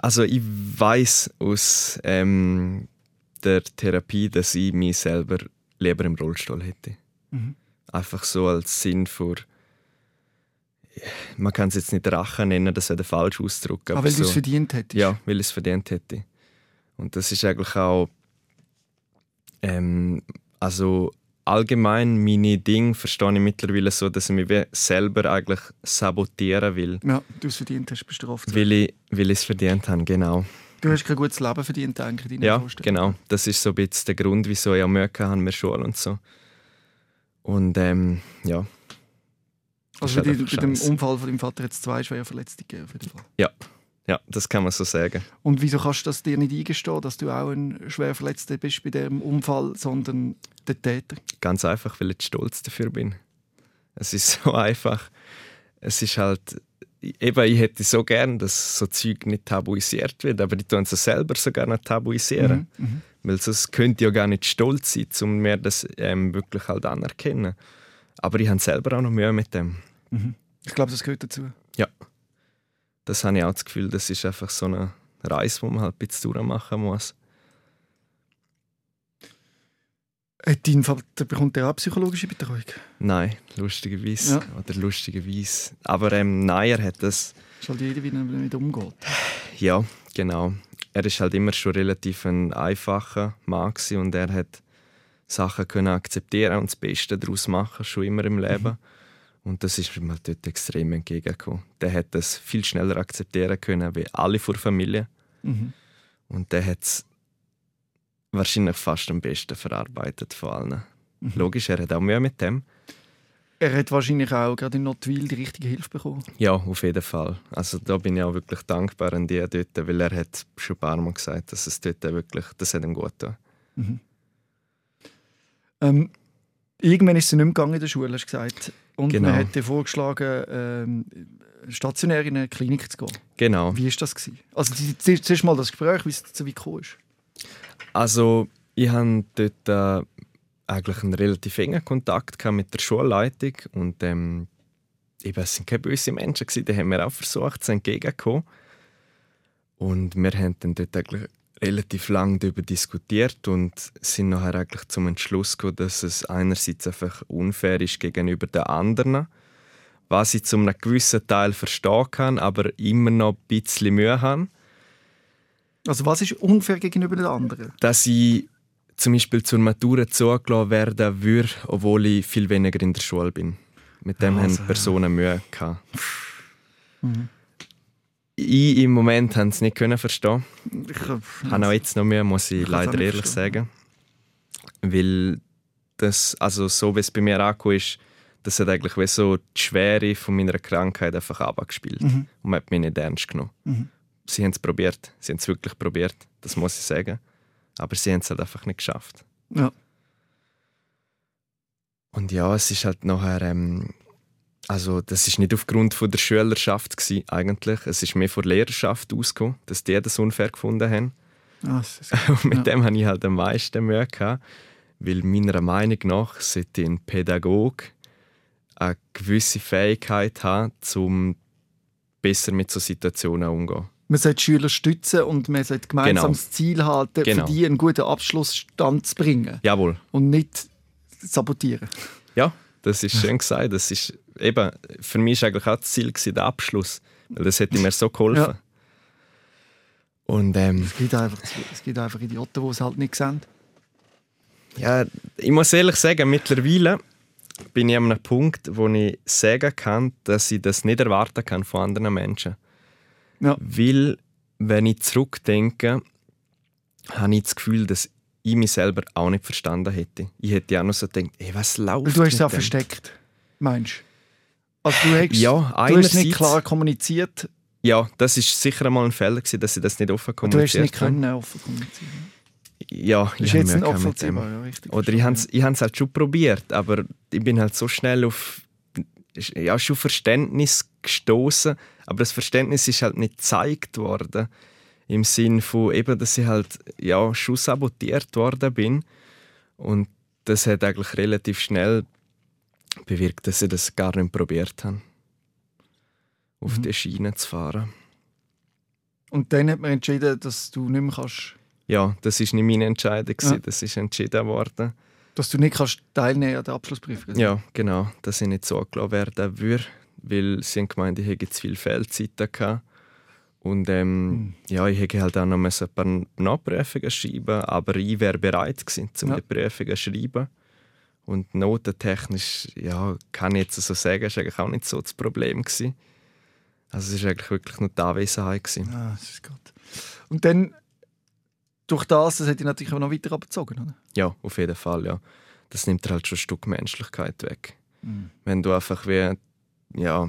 Also ich weiß aus ähm, der Therapie, dass ich mich selber lieber im Rollstuhl hätte. Mhm. Einfach so als Sinn für man kann es jetzt nicht Rache nennen, das wäre der falsche Ausdruck. Ah, aber weil du es so, verdient hättest. Ja, weil ich es verdient hätte. Und das ist eigentlich auch ähm, also allgemein meine Dinge verstehe ich mittlerweile so, dass ich mich selber eigentlich sabotieren will, Ja, du es verdient hast, oft. weil ich weil ich es verdient habe, genau. Du hast kein gutes Leben verdient, denke ich, Ja, Vorstellung. genau. Das ist so ein bisschen der Grund, wieso ich auch Mühe hatte mit Schule und so. Und ähm, ja, Also halt einfach bei dem. Unfall von deinem Vater hat es zwei schwere Verletzungen gegeben, auf jeden Fall. ja, das kann man so sagen. Und wieso kannst du das dir nicht eingestehen, dass du auch ein schwer Verletzter bist bei dem Unfall, sondern der Täter? Ganz einfach, weil ich stolz dafür bin. Es ist so einfach. Es ist halt, eben, ich hätte so gern, dass so Zeug nicht tabuisiert wird, aber die tun es selber so gerne tabuisieren. Mhm. Mhm. Weil sonst könnte ich ja gar nicht stolz sein, um mir das ähm, wirklich halt anerkennen. Aber ich habe selber auch noch Mühe mit dem. Mhm. Ich glaube, das gehört dazu. Ja. Das habe ich auch das Gefühl, das ist einfach so eine Reise, die man halt ein bisschen durchmachen muss. Hat dein Vater bekommt der auch psychologische Betreuung? Nein, lustigerweise. Ja. Oder lustigerweise. Aber ähm, nein, er hat das. Ist halt jeder, wie er damit umgeht. Ja, genau. Er ist halt immer schon relativ ein einfacher Mann und er hat Sachen können akzeptieren und das Beste daraus machen, schon immer im Leben. Und das ist mir dort extrem entgegengekommen. Der hat das viel schneller akzeptieren können wie alle vor der Familie. Mhm. Und der hat es wahrscheinlich fast am besten verarbeitet von allen. Mhm. Logisch, er hat auch Mühe mit dem. Er hat wahrscheinlich auch gerade in Notwil die richtige Hilfe bekommen. Ja, auf jeden Fall. Also da bin ich auch wirklich dankbar an die dort, weil er hat schon ein paar Mal gesagt, dass es dort wirklich, das hat ihm gut getan. Ähm, irgendwann ist es nicht mehr gegangen in der Schule, hast du gesagt. Und Genau. man hat dir vorgeschlagen, ähm, stationär in eine Klinik zu gehen. Genau. Wie war das? Gewesen? Also zuerst mal das Gespräch, wie es so weit gekommen ist. Also ich hatte dort äh, eigentlich einen relativ engen Kontakt mit der Schulleitung und ähm, eben, es waren keine bösen Menschen, gewesen, die haben mir auch versucht, zu entgegenzukommen. Und wir haben dann dort eigentlich relativ lange darüber diskutiert und sind nachher eigentlich zum Entschluss gekommen, dass es einerseits einfach unfair ist gegenüber den anderen, was ich zu einem gewissen Teil verstehen kann, aber immer noch ein bisschen Mühe habe. Also was ist unfair gegenüber den anderen? dass ich zum Beispiel zur Matura zugelassen werden würde, obwohl ich viel weniger in der Schule bin. Mit dem Also, haben Personen Mühe gehabt. Mhm. Ich im Moment konnte es nicht können verstehen. Ich, Ich habe auch jetzt noch Mühe, muss ich Ich leider ehrlich verstehen. sagen. Weil das, also so wie es bei mir angekommen ist, Das hat eigentlich wie so die Schwere von meiner Krankheit einfach abgespielt. Mhm. Und man hat mich nicht ernst genommen. Sie haben es probiert. Sie haben es wirklich probiert. Das muss ich sagen. Aber sie haben es halt einfach nicht geschafft. Ja. Und ja, es ist halt nachher, ähm, also das ist nicht aufgrund von der Schülerschaft gewesen, eigentlich. Es ist mehr von der Lehrerschaft ausgekommen, dass die das unfair gefunden haben. Ah, Und mit Ja. dem habe ich halt am meisten Mühe gehabt, weil meiner Meinung nach sollte ein Pädagoge eine gewisse Fähigkeit haben, um besser mit so Situationen umzugehen. Man sollte die Schüler stützen und man sollte gemeinsam Genau. das Ziel halten, Genau. für die einen guten Abschlussstand zu bringen Jawohl. und nicht sabotieren. Ja, das ist schön gesagt. Das ist eben, für mich war eigentlich auch das Ziel gewesen, der Abschluss. Weil das hätte mir so geholfen. Ja. Und ähm, Es gibt einfach, es gibt einfach Idioten, die es halt nicht sehen. ja, ich muss ehrlich sagen, mittlerweile bin ich an einem Punkt, wo ich sagen kann, dass ich das nicht erwarten kann von anderen Menschen. Ja. Weil, wenn ich zurückdenke, habe ich das Gefühl, dass ich mich selber auch nicht verstanden hätte. Ich hätte ja auch noch so gedacht, ey, was läuft du hast es dem? versteckt, meinst du? Also du hast, Ja, du hast nicht klar kommuniziert, ja, das ist sicher einmal ein Fehler gewesen, dass ich das nicht offen du hast es kommuniziert nicht habe. können offen kommunizieren. Ja, ich habe jetzt ein mit dem. Ja. Oder ich habe es halt schon probiert, aber ich bin halt so schnell auf ja, schon Verständnis gestoßen, aber das Verständnis ist halt nicht gezeigt worden. Im Sinn von eben, dass ich halt ja, schon sabotiert worden bin. Und das hat eigentlich relativ schnell bewirkt, dass ich das gar nicht probiert habe. Auf Mhm. die Schiene zu fahren. Und dann hat man entschieden, dass du nicht mehr kannst, Ja, das ist nicht meine Entscheidung, Ja. das ist entschieden worden. Dass du nicht kannst teilnehmen an der Abschlussprüfung. Ja, genau, dass ich nicht so angelassen werden würde, weil sie haben gemeint, ich hätte zu viel Fehlzeiten gehabt. Und ähm, Hm. ja, ich hätte halt auch noch ein paar Nachprüfungen schreiben aber ich wäre bereit gewesen, um Ja. die Prüfungen zu schreiben. Und notentechnisch, ja, kann ich jetzt so sagen, ist eigentlich auch nicht so das Problem gewesen. Also es war eigentlich wirklich nur die Anwesenheit. Gewesen. Ah, das ist gut. Und dann, durch das, das hätte ich natürlich auch noch weiter abgezogen, oder? Ja, auf jeden Fall, ja. Das nimmt dir halt schon ein Stück Menschlichkeit weg. Mhm. wenn du einfach wie, ja,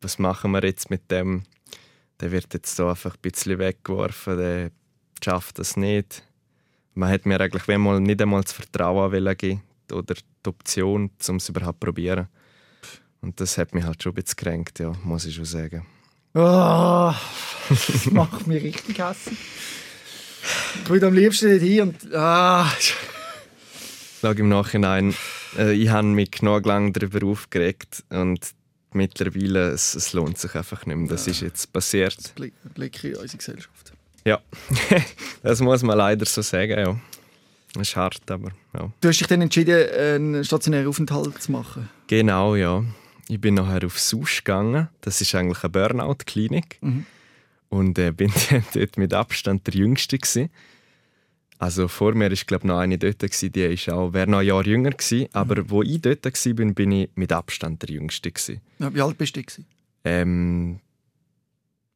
was machen wir jetzt mit dem? Der wird jetzt so einfach ein bisschen weggeworfen, der schafft das nicht. Man hat mir eigentlich wie mal nicht einmal das Vertrauen geben oder die Option, um es überhaupt zu probieren. Und das hat mich halt schon ein bisschen gekränkt, ja, muss ich schon sagen. Ah, das macht mich richtig hässlich. Ich würde am liebsten nicht hin und. Ah, Schau im Nachhinein, äh, ich habe mich genug lange darüber aufgeregt und mittlerweile, es, es lohnt sich einfach nicht mehr. Das ist jetzt passiert. Blick, Blick in unsere Gesellschaft. Ja, das muss man leider so sagen, ja. Das ist hart, aber ja. Du hast dich dann entschieden, einen stationären Aufenthalt zu machen. Genau, ja. Ich bin nachher auf SUS gegangen. Das ist eigentlich eine Burnout-Klinik. Mhm. Und äh, bin dort mit Abstand der Jüngste. Gewesen. Also vor mir war glaube noch eine dort, gewesen, die ist auch, wäre noch ein Jahr jünger gewesen. Aber wo ich dort war, bin, bin ich mit Abstand der Jüngste. Gewesen. Ja, wie alt bist du? gewesen? Ähm,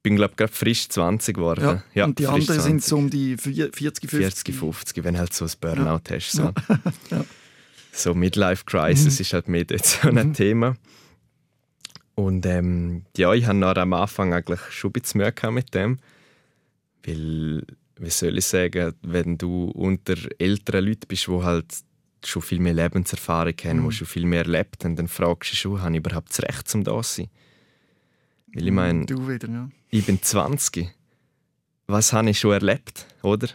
bin glaube gerade frisch 20 geworden. Ja. und die anderen sind 20. so um die vier- 40, 50. 40, 50, wenn halt so ein Burnout hast. So, Ja. so Midlife Crisis Mhm. ist halt mehr dort so ein Mhm. Thema. Und ähm, ja, ich hatte am Anfang eigentlich schon ein bisschen Mühe mit dem. Weil, wie soll ich sagen, wenn du unter älteren Leuten bist, die halt schon viel mehr Lebenserfahrung haben, Mhm. die schon viel mehr erlebt haben, dann fragst du dich schon, habe ich überhaupt das Recht, zum da zu sein? Weil ich meine, Du wieder, ja. ich bin 20. Was habe ich schon erlebt, oder?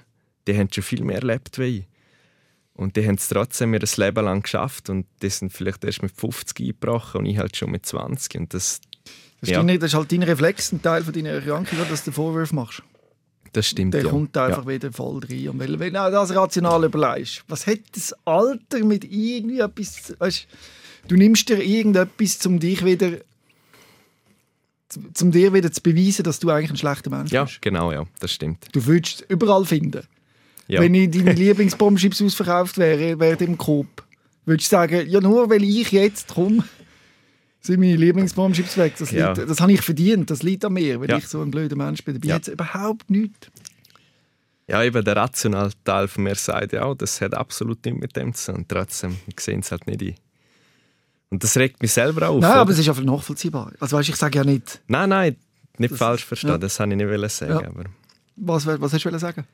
Die haben schon viel mehr erlebt wie ich. Und die haben es trotzdem ihr Leben lang geschafft und die sind vielleicht erst mit 50 eingebrochen und ich halt schon mit 20. Und das, Das, ist Ja. deine, das ist halt dein Reflex, ein Teil von deiner Erkrankung, dass du Vorwürfe machst. das stimmt Der ja. kommt einfach wieder voll rein. Und wenn, wenn du das rational überlegst, was hat das Alter mit irgendwie etwas... Weißt, du nimmst dir irgendetwas, um dich wieder... um dir wieder zu beweisen, dass du eigentlich ein schlechter Mensch Ja, bist. genau, ja, das stimmt. Du würdest es überall finden. Ja. Wenn ich deine Lieblingsbombschips ausverkauft wäre, wäre im Coop, würdest du sagen, ja nur weil ich jetzt komme, sind meine Lieblingsbombschips weg. Das, Ja. liegt, das habe ich verdient, das liegt an mir, weil Ja. ich so ein blöder Mensch bin. Dabei Ja. hat es überhaupt nichts. ja, eben der rationale Teil von mir sagt ja auch, das hat absolut nichts mit dem zu tun. Trotzdem, ich sehe es halt nicht ein. Und das regt mich selber auf. Nein, oder? aber es ist einfach nachvollziehbar. Also weißt, ich sage ja nicht, nein, nein, nicht Das- falsch verstehen, ja. das wollte ich nicht sagen. Ja. Aber, was, was hast du sagen?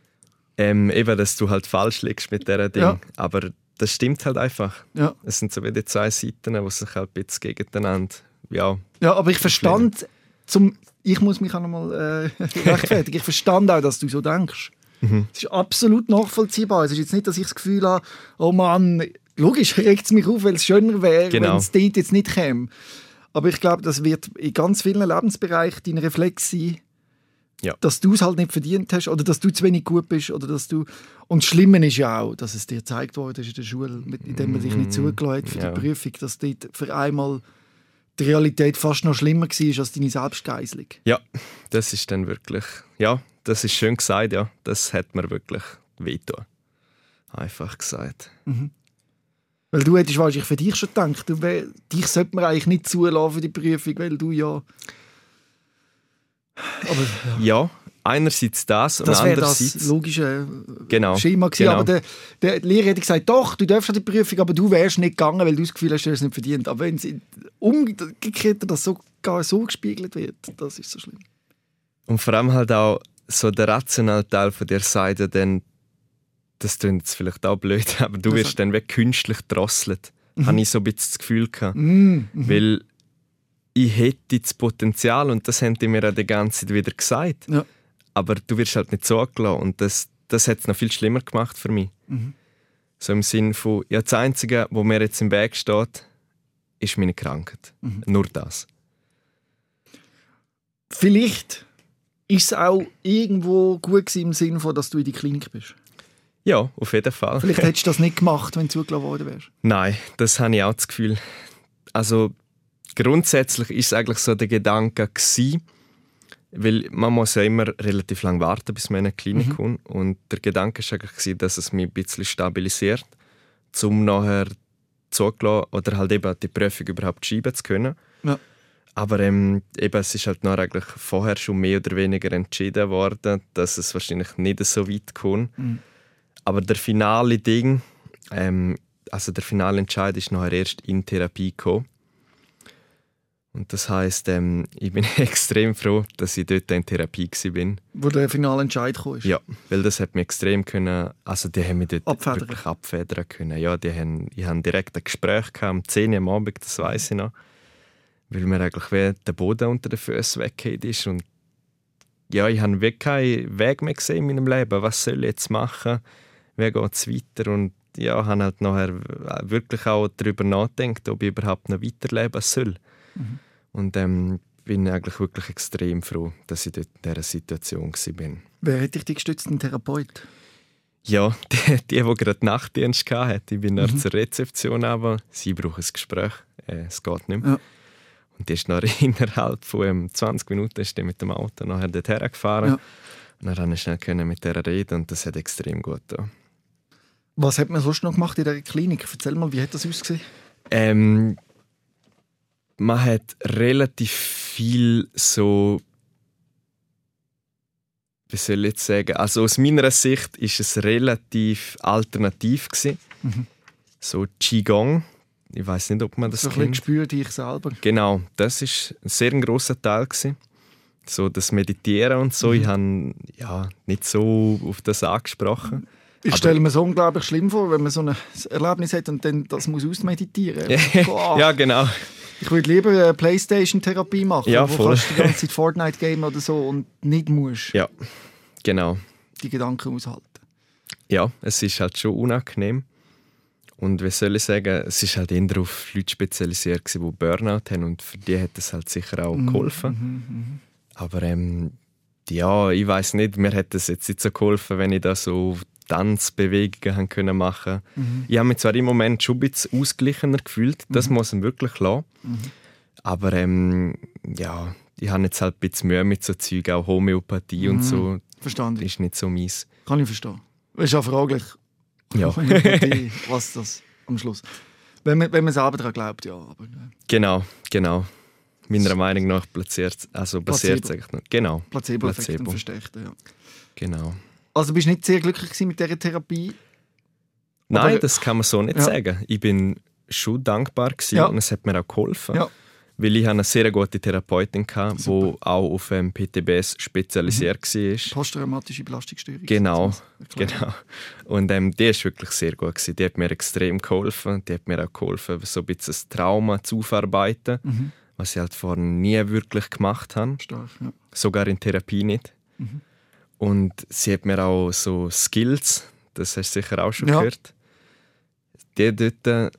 Ähm, eben, dass du halt falsch liegst mit dieser Ding. Ja. Aber das stimmt halt einfach. Ja. Es sind so wie die zwei Seiten, die sich halt ein bisschen gegeneinander. Ja, Ja, aber ich verstand, zum, ich muss mich auch nochmal äh, rechtfertigen, ich verstand auch, dass du so denkst. Mhm. Es ist absolut nachvollziehbar. Es ist jetzt nicht, dass ich das Gefühl habe, oh Mann, logisch regt es mich auf, weil es schöner wäre, Genau. wenn es dort jetzt nicht käme. Aber ich glaube, das wird in ganz vielen Lebensbereichen dein Reflex sein, Ja. dass du es halt nicht verdient hast oder dass du zu wenig gut bist oder dass du und das Schlimme ist ja auch, dass es dir gezeigt worden ist in der Schule, indem man dich nicht zugelassen hat für Mhm. Ja. die Prüfung, dass dort für einmal die Realität fast noch schlimmer war als deine Selbstgeißelung. ja, das ist dann wirklich. Ja, das ist schön gesagt, ja. Das hat mir wirklich wehgetan. Einfach gesagt. Weil du hättest wahrscheinlich für dich schon gedacht, du, dich sollte man eigentlich nicht zulassen für die Prüfung, weil du ja... Aber ja, Ja, einerseits das und das das andererseits. logische Genau. Schema gewesen. genau. Aber der, der Lehrer hätte gesagt, doch, du darfst an die Prüfung, aber du wärst nicht gegangen, weil du das Gefühl hast, du hast es nicht verdient. Aber wenn es umgekehrt das sogar so gespiegelt wird, das ist so schlimm. Und vor allem halt auch so der rationale Teil von dir sagt ja dann, das klingt jetzt vielleicht auch blöd, aber du Das- wirst dann wie künstlich drosselt. Habe ich so ein bisschen das Gefühl gehabt. Mm, Weil ich hätte das Potenzial und das haben die mir ja die ganze Zeit wieder gesagt. Ja. Aber du wirst halt nicht zugelassen und das, das hat es noch viel schlimmer gemacht für mich. Mhm. So im Sinn von, ja, das Einzige, was mir jetzt im Weg steht, ist meine Krankheit. Mhm. Nur das. Vielleicht ist es auch irgendwo gut gewesen im Sinne von, dass du in die Klinik bist. Ja, auf jeden Fall. Vielleicht hättest du das nicht gemacht, wenn du zugelassen worden wärst. Nein, das habe ich auch das Gefühl. Also grundsätzlich ist es eigentlich so der Gedanke gewesen, weil man muss ja immer relativ lang warten, bis man in eine Klinik Mhm. kommt. Und der Gedanke war eigentlich, dass es mich ein bisschen stabilisiert, um nachher zugelassen oder halt eben die Prüfung überhaupt schreiben zu können. Ja. Aber ähm, eben, es ist halt noch eigentlich vorher schon mehr oder weniger entschieden worden, dass es wahrscheinlich nicht so weit kommt. Mhm. Aber der finale Ding, ähm, also der finale Entscheid ist nachher erst in Therapie gekommen. Und das heißt, ähm, ich bin extrem froh, dass ich dort in Therapie war. bin, Wo der finale Entscheid kam. Ja, weil das hat mich extrem können, also die haben mich dort Abfedern. wirklich abfedern können. Ja, die haben, ich hatte direkt ein Gespräch gehabt, um 10 Uhr am Abend, das weiß ich noch, weil mir eigentlich wie der Boden unter den Füßen weggeht ist und ja, ich habe wirklich keinen Weg mehr gesehen in meinem Leben. Was soll ich jetzt machen? Wie geht es weiter? Und ja, habe halt nachher wirklich auch darüber nachgedacht, ob ich überhaupt noch weiterleben soll. Mhm. Und ähm, bin eigentlich wirklich extrem froh, dass ich dort in dieser Situation war. Wer hätte dich gestützt? Ein Therapeut? Ja, die, die, die gerade Nachtdienst hatte, ich bin Mhm. zur Rezeption, aber sie brauchen ein Gespräch. Äh, es geht nicht mehr. Ja. Und die ist dann innerhalb von ähm, 20 Minuten ist die mit dem Auto nachher dorthin gefahren. Ja. Und dann konnte ich schnell können mit der reden und das hat extrem gut getan. Was hat man sonst noch gemacht in der Klinik? Erzähl mal, wie hat das ausgesehen? Ähm, man hat relativ viel so wie soll ich jetzt sagen, also aus meiner Sicht ist es relativ alternativ gewesen. Mhm. So Qigong, ich weiß nicht, ob man das So ein kennt. gespürt dich selber. Genau, das ist ein sehr großer Teil gewesen. So das Meditieren und so. Mhm. Ich habe ja nicht so auf das angesprochen. Ich stelle mir so unglaublich schlimm vor, wenn man so ein Erlebnis hat und dann das muss ausmeditieren. Ja, genau. Ich würde lieber eine Playstation-Therapie machen, Ja, wo voll. kannst du die ganze Zeit Fortnite game oder so und nicht musst Ja, genau. die Gedanken aushalten. Ja, es ist halt schon unangenehm. Und wie soll ich sagen, es ist halt eher auf Leute spezialisiert, die Burnout haben und für die hat es halt sicher auch geholfen. Mhm, Aber ähm, ja, ich weiß nicht, mir hätte es jetzt nicht so geholfen, wenn ich da so Tanzbewegungen haben können machen. Mhm. Ich habe mich zwar im Moment schon ein bisschen ausgeglichener gefühlt, das muss man wirklich lassen. Mhm. Aber ähm, ja, ich habe jetzt halt ein bisschen Mühe mit so Zeug, auch Homöopathie und Mhm. so, Verstanden. ist nicht so meins. Kann ich verstehen. Es ist ja fraglich, Ja. Was das am Schluss. Wenn man, wenn man selber daran glaubt, ja. Aber, äh, Genau, genau. Meiner Meinung nach platziert, also basiert Placebo. eigentlich noch. Genau, Placebo-Effekt Placebo. und Versteckte, ja. genau. Also bist du nicht sehr glücklich mit dieser Therapie? Nein, Oder- das kann man so nicht Ja. sagen. Ich bin schon dankbar gewesen Ja. und es hat mir auch geholfen. Ja. Weil ich eine sehr gute Therapeutin hatte, die auch auf ähm, PTBS spezialisiert war. Posttraumatische Belastungsstörung. Genau, genau. Und ähm, die ist wirklich sehr gut gewesen. Die hat mir extrem geholfen. Die hat mir auch geholfen, so ein bisschen das Trauma zu verarbeiten, Mhm. was ich halt vorher nie wirklich gemacht habe. Stark, ja. Sogar in Therapie nicht. Mhm. Und sie hat mir auch so Skills, das hast du sicher auch schon Ja. gehört. Die dort, äh,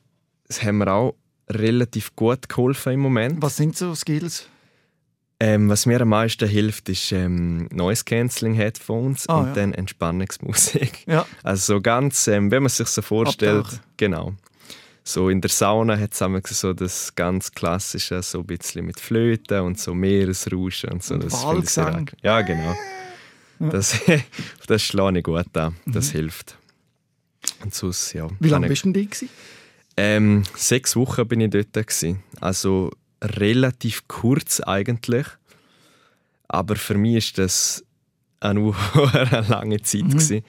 das haben mir auch relativ gut geholfen im Moment. Was sind so Skills? Ähm, was mir am meisten hilft, ist ähm, Noise Cancelling Headphones Ah, und ja. dann Entspannungsmusik. Ja. Also so ganz, ähm, wenn man sich so vorstellt, Abtauchen. genau. So in der Sauna hat es so das ganz klassische, so ein bisschen mit Flöten und so Meeresrauschen und so. Und Das angenehm. Ja, genau. Das, das schlage ich gut an. Das hilft. Und sonst, ja. Mhm. Wie lange ich- bist du denn da? ähm, sechs Wochen bin ich dort. Gewesen. Also relativ kurz eigentlich. Aber für mich ist das eine eine lange Zeit. Mhm. Gewesen.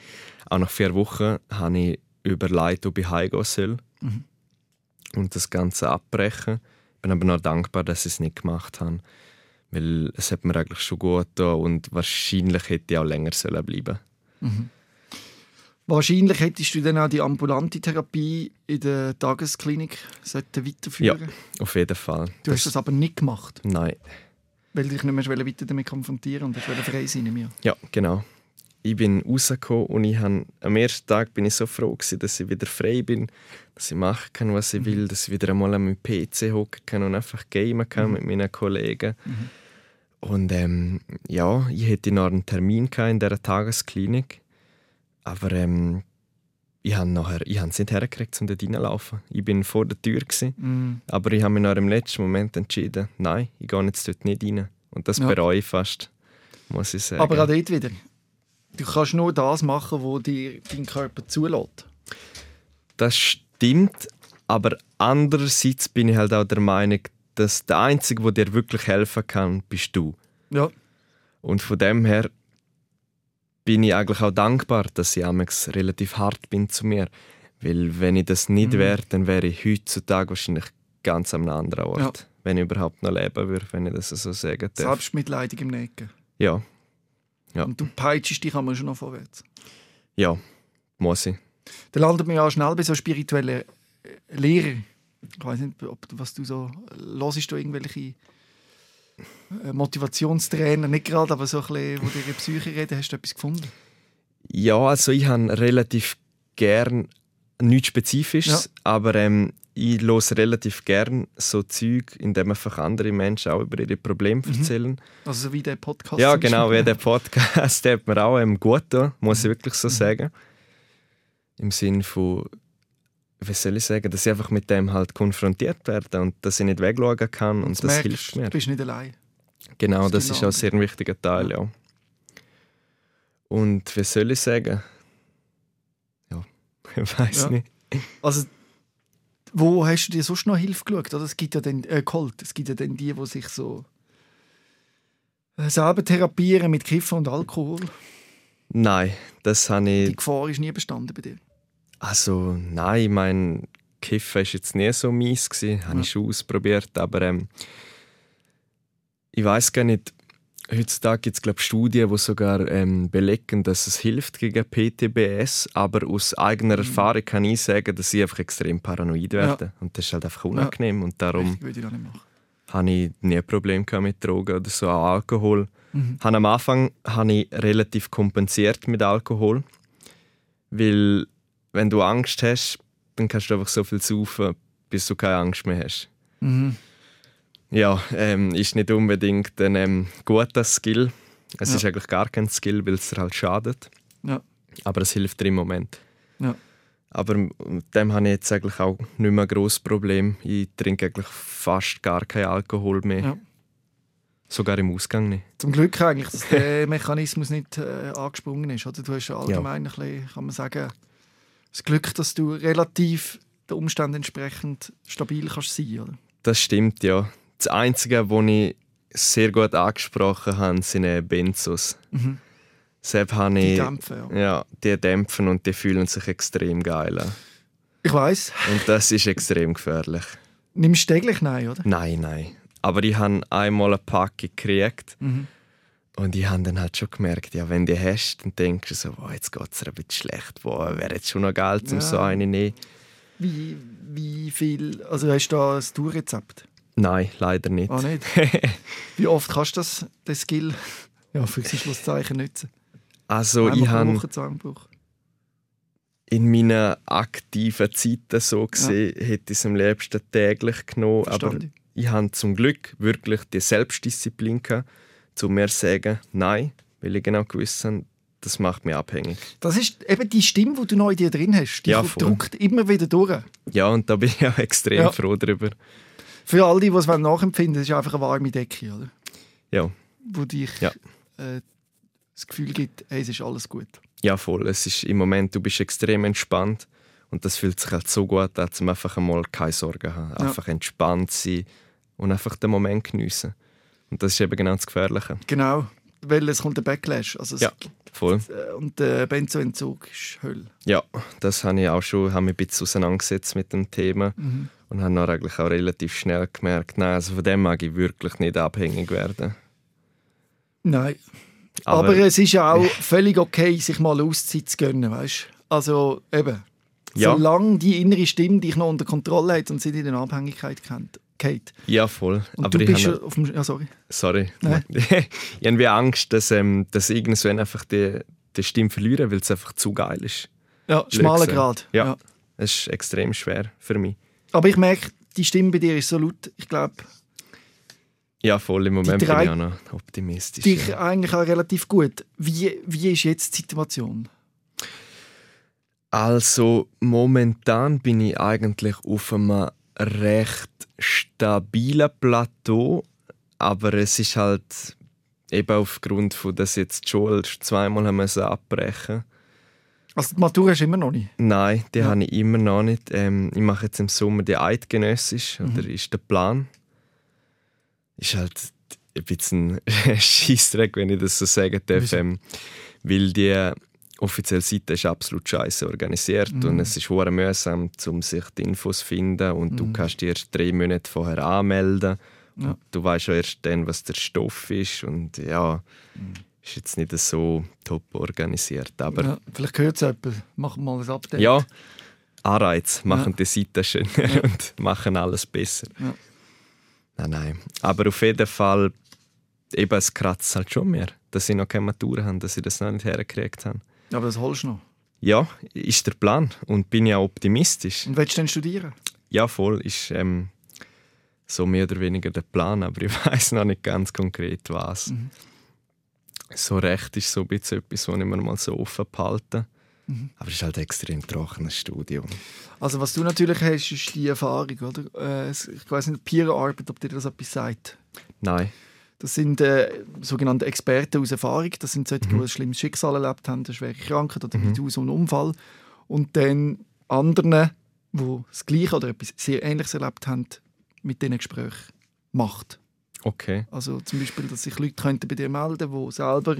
Auch nach vier Wochen habe ich überlegt, ob ich heimgehen soll. Mhm. Und das Ganze abbrechen. bin aber noch dankbar, dass ich es nicht gemacht habe. Weil es hat mir eigentlich schon gut getan und wahrscheinlich hätte ich auch länger sollen bleiben Wahrscheinlich hättest du dann auch die ambulante Therapie in der Tagesklinik sollten weiterführen Auf jeden Fall. Du hast das aber nicht gemacht, Nein. weil dich nicht mehr weiter damit konfrontieren und frei sein in mir. Ja, genau. Ich bin rausgekommen und ich han, am ersten Tag bin ich so froh, gewesen, dass ich wieder frei bin, dass ich machen kann, was ich will, dass ich wieder einmal am PC hocken kann und einfach gamen kann mit meinen Kollegen. Und ähm, ja, ich hätte noch einen Termin in dieser Tagesklinik, aber ähm, ich habe nachher, ich habe es nicht hergekriegt, um dort reinzulaufen. Ich bin vor der Tür gewesen, Mhm. aber ich habe mich nach im letzten Moment entschieden, nein, ich gehe jetzt dort nicht rein. Und das Ja. bereue ich fast, muss ich sagen. Aber auch dort wieder. Du kannst nur das machen, was dir dein Körper zulässt. Das stimmt, aber andererseits bin ich halt auch der Meinung, dass der Einzige, der dir wirklich helfen kann, bist du. Ja. Und von dem her bin ich eigentlich auch dankbar, dass ich amigs relativ hart bin zu mir. Weil wenn ich das nicht Mhm. wäre, dann wäre ich heutzutage wahrscheinlich ganz an einem anderen Ort. Ja. Wenn ich überhaupt noch leben würde, wenn ich das so sagen darf. Selbstmitleidig im Necken. Ja, Ja. Und du peitschst dich aber schon noch vorwärts. ja, muss ich. Dann landet man ja auch schnell bei so spirituellen äh, Lehrern. Ich weiß nicht, ob, was du so. Hörst du irgendwelche äh, Motivationstrainer? Nicht gerade, aber so ein bisschen, wo dir Psyche reden. Hast du etwas gefunden? Ja, also ich habe relativ gern nichts Spezifisches, aber ähm, ich höre relativ gern so Zeug, in dem einfach andere Menschen auch über ihre Probleme erzählen. Also so wie der Podcast. Ja, genau, wie der Podcast, der hat mir auch ähm, gut getan, muss ich wirklich so sagen. Im Sinn von, wie soll ich sagen, dass ich einfach mit dem halt konfrontiert werde und dass ich nicht wegschauen kann und, du das merkst, hilft mir. Du bist nicht allein. Genau, Es das gibt ist auch sehr ein wichtiger Teil, ja. Und wie soll ich sagen? Ja, ich weiß Ja. nicht. Also, wo hast du dir sonst noch Hilfe geschaut? Oder? Es gibt ja dann, äh, geholt. Es gibt ja dann die, die sich so äh, selber therapieren mit Kiffen und Alkohol. Nein, das habe Die ich. Gefahr ist nie bestanden bei dir. Also, nein, mein Kiffen war jetzt nie so mies. Gewesen. Habe Ja. ich schon ausprobiert, aber ähm, ich weiß gar nicht. Heutzutage gibt es glaube Studien, die sogar ähm, belegen, dass es hilft gegen PTBS. Aber aus eigener Erfahrung kann ich sagen, dass ich einfach extrem paranoid Mhm. Ja. werde. Und das ist halt einfach unangenehm. Und darum ich machen. habe ich nie ein Problem gehabt mit Drogen oder so, auch Alkohol. Mhm. Habe am Anfang habe ich relativ kompensiert mit Alkohol, weil wenn du Angst hast, dann kannst du einfach so viel saufen, bis du keine Angst mehr hast. Mhm. Ja, ähm, ist nicht unbedingt ein ähm, guter Skill. Es Ja. ist eigentlich gar kein Skill, weil es dir halt schadet. Ja. Aber es hilft dir im Moment. Ja. Aber mit dem habe ich jetzt eigentlich auch nicht mehr ein grosses Problem. Ich trinke eigentlich fast gar keinen Alkohol mehr. Ja. Sogar im Ausgang nicht. Zum Glück eigentlich, dass der Mechanismus nicht äh, angesprungen ist. Oder? Du hast ja allgemein ein bisschen, kann man sagen, das Glück, dass du relativ den Umständen entsprechend stabil kannst sein oder? Das stimmt, ja. Das Einzige, was ich sehr gut angesprochen habe, sind äh, Benzos. Mhm. Deshalb habe Die ich, Dämpfe, ja. ja, die dämpfen und die fühlen sich extrem geil an. Ich weiß. Und das ist extrem gefährlich. Nimmst du täglich? Nein, oder? Nein, nein. Aber ich habe einmal eine Packung gekriegt. Mhm. Und ich habe dann halt schon gemerkt, ja, wenn du die hast, dann denkst du so, boah, jetzt geht es ein bisschen schlecht. Wäre jetzt schon noch Geld, um Ja. so eine zu nehmen. Wie, wie viel. Also hast du da ein Tourrezept? Nein, leider nicht. Ah, nicht? Wie oft kannst du das, den Skill ja, für Schlusszeichen nutzen? Also Einmal ich habe Woche, in meinen aktiven Zeiten so gesehen, hätte ich es am liebsten täglich genommen. Aber Verstanden. ich habe zum Glück wirklich die Selbstdisziplin gehabt, zu mir sagen, nein, weil ich genau gewusst habe, das macht mich abhängig. Das ist eben die Stimme, die du noch in dir drin hast. Die Ja, drückt immer wieder durch. Ja, und da bin ich auch extrem Ja. froh darüber. Für all die, die es nachempfinden, ist einfach eine warme Decke, oder? Ja. Wo dich Ja. äh, das Gefühl gibt, hey, es ist alles gut. Ja, voll. Es ist im Moment, du bist extrem entspannt und das fühlt sich halt so gut an, um einfach einmal keine Sorgen zu haben. Ja. Einfach entspannt sein und einfach den Moment geniessen. Und das ist eben genau das Gefährliche. Genau, weil es kommt der Backlash. Also Ja. Voll. äh, Und der Benzoentzug ist Hölle. Ja, das habe ich auch schon habe mich ein bisschen auseinandergesetzt mit dem Thema Mhm. und habe dann eigentlich auch relativ schnell gemerkt, nein, also von dem mag ich wirklich nicht abhängig werden. Nein, aber, Aber, es ist ja auch völlig okay, sich mal Auszeit zu gönnen, weißt Also eben, Ja. solange die innere Stimme dich noch unter Kontrolle hat und sie nicht in Abhängigkeit kennt. Geht. ja, voll. Und aber du bist habe, ja auf dem... Ja, sorry. sorry, Nein. ich habe Angst, dass, ähm, dass irgendwann einfach die, die Stimme verliere, weil es einfach zu geil ist. Ja, schmaler. Grad. Ja. Es ist extrem schwer für mich. Aber ich merke, die Stimme bei dir ist so laut, ich glaube, Ja, voll. Im Moment bin ich auch noch optimistisch. dich ja. eigentlich auch relativ gut. Wie, wie ist jetzt die Situation? Also momentan bin ich eigentlich auf einem recht stabilen Plateau, aber es ist halt eben aufgrund von, dass jetzt Joel zweimal haben müssen abbrechen. Also die Matur hast du immer noch nicht. Nein, die Ja. habe ich immer noch nicht. Ähm, ich mache jetzt im Sommer die Eidgenössisch, oder ist der Plan. Ist halt ein bisschen ein Scheissdreck, wenn ich das so sagen darf, ähm, weil die offizielle Seite ist absolut scheiße organisiert Mhm. und es ist hure mühsam, um sich die Infos zu finden und du Mhm. kannst dich erst drei Monate vorher anmelden. Ja. Du weißt ja erst dann, was der Stoff ist und ja, Mhm. ist jetzt nicht so top organisiert, aber ja, vielleicht hört es jemand. Mach mal ein Update. ja, Anreiz machen Ja. die Seite schöner und machen alles besser. Nein, nein. Aber auf jeden Fall, eben, es kratzt halt schon mehr, dass sie noch keine Matur haben, dass sie das noch nicht hergekriegt haben. Aber das holst du noch. Ja, ist der Plan und bin ja optimistisch. Und willst du dann studieren? Ja, voll, ist ähm, so mehr oder weniger der Plan, aber ich weiß noch nicht ganz konkret was. Mhm. So recht ist so ein bisschen etwas, was ich mir mal so offen behalte. Mhm. Aber es ist halt ein extrem trockenes Studium. Also was du natürlich hast, ist die Erfahrung, oder? Äh, ich weiß nicht, Peerarbeit, ob dir das etwas sagt. Nein. Das sind äh, sogenannte Experten aus Erfahrung. Das sind solche, die ein schlimmes Schicksal erlebt haben, eine schwere Krankheit oder du so einen Unfall. Und dann anderen, die das Gleiche oder etwas sehr Ähnliches erlebt haben, mit diesen Gesprächen macht. Okay. Also zum Beispiel, dass sich Leute könnten bei dir melden die selber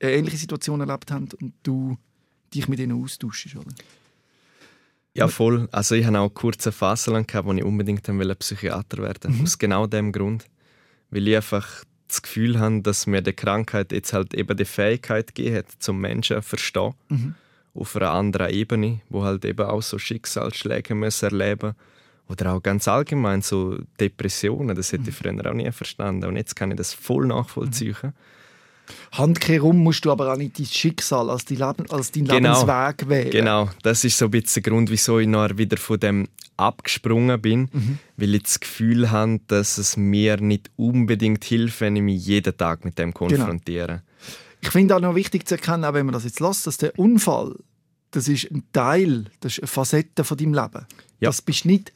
eine ähnliche Situation erlebt haben und du dich mit ihnen austauschst. Oder? Ja, voll. Also ich hatte auch eine kurze Phase lang, gehabt, wo ich unbedingt wollte Psychiater werden Mhm. Aus genau dem Grund. Weil ich einfach das Gefühl habe, dass mir die Krankheit jetzt halt eben die Fähigkeit gegeben hat, zum Menschen zu verstehen. Mhm. Auf einer anderen Ebene, wo halt eben auch so Schicksalsschläge müssen erleben Oder auch ganz allgemein so Depressionen. Das hätte ich früher auch nie verstanden. Und jetzt kann ich das voll nachvollziehen. Handkehrum musst du aber auch nicht dein Schicksal als, dein Leben, als dein Genau. Lebensweg wählen. Genau, das ist so ein bisschen der Grund, wieso ich nachher wieder von dem abgesprungen bin, Mhm. weil ich das Gefühl habe, dass es mir nicht unbedingt hilft, wenn ich mich jeden Tag mit dem Genau. konfrontiere. Ich finde auch noch wichtig zu erkennen, auch wenn man das jetzt lässt, dass der Unfall, das ist ein Teil, das ist eine Facette von deinem Leben. Ja. Das bist nicht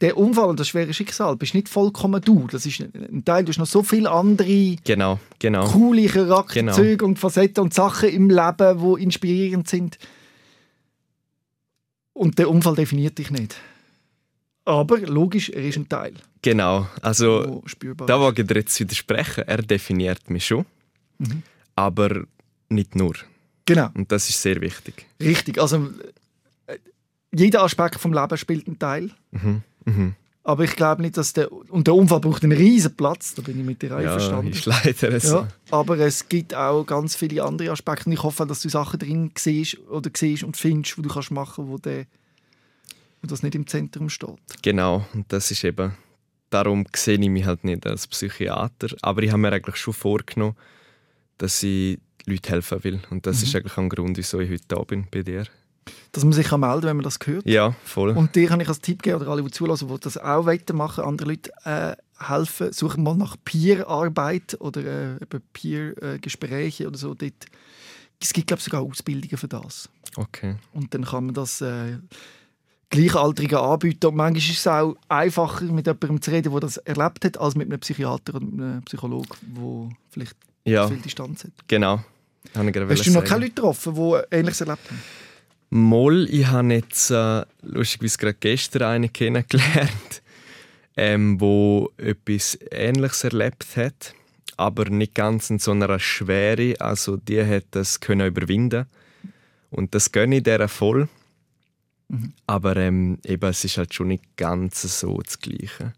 der Unfall und das schwere Schicksal, bist nicht vollkommen du. Das ist ein Teil. Du hast noch so viele andere Genau, genau. coole Charakterzüge Genau. und Facetten und Sachen im Leben, die inspirierend sind. Und der Unfall definiert dich nicht. Aber logisch, er ist ein Teil, Genau, also spürbar da ich dir jetzt widersprechen. Er definiert mich schon, Mhm. aber nicht nur. Genau. Und das ist sehr wichtig. Richtig, also äh, jeder Aspekt vom Leben spielt einen Teil. Mhm. Mhm. Aber ich glaube nicht, dass der und der Unfall braucht einen riesen Platz. Da bin ich mit dir Ja, einverstanden. ist leider so. Ja, aber es gibt auch ganz viele andere Aspekte. Und ich hoffe, dass du Sachen drin siehst oder siehst und findest, wo du kannst machen, wo, der, wo das nicht im Zentrum steht. Genau, und das ist eben, darum sehe ich mich halt nicht als Psychiater, aber ich habe mir eigentlich schon vorgenommen, dass ich Leuten helfen will. Und das ist eigentlich ein Grund, wieso ich heute da bin bei dir. Dass man sich kann melden wenn man das hört. Ja, voll. Und dir kann ich als Tipp geben, oder alle, die zulassen, die das auch weitermachen, andere Leute äh, helfen, suchen mal nach Peer-Arbeit oder äh, Peer-Gespräche oder so. Dort, es gibt, glaube ich, sogar Ausbildungen für das. Okay. Und dann kann man das äh, Gleichaltrigen anbieten. Und manchmal ist es auch einfacher, mit jemandem zu reden, der das erlebt hat, als mit einem Psychiater oder einem Psychologen, der vielleicht Ja, viel Distanz hat. genau. Hast du noch sagen. keine Leute getroffen, die Ähnliches erlebt haben? Moll, ich habe jetzt äh, lustigerweise gerade gestern einen kennengelernt, ähm, wo etwas Ähnliches erlebt hat, aber nicht ganz in so einer Schwere. Also die hat das können überwinden und das gönne ich der voll. Aber ähm, eben, es ist halt schon nicht ganz so das Gleiche.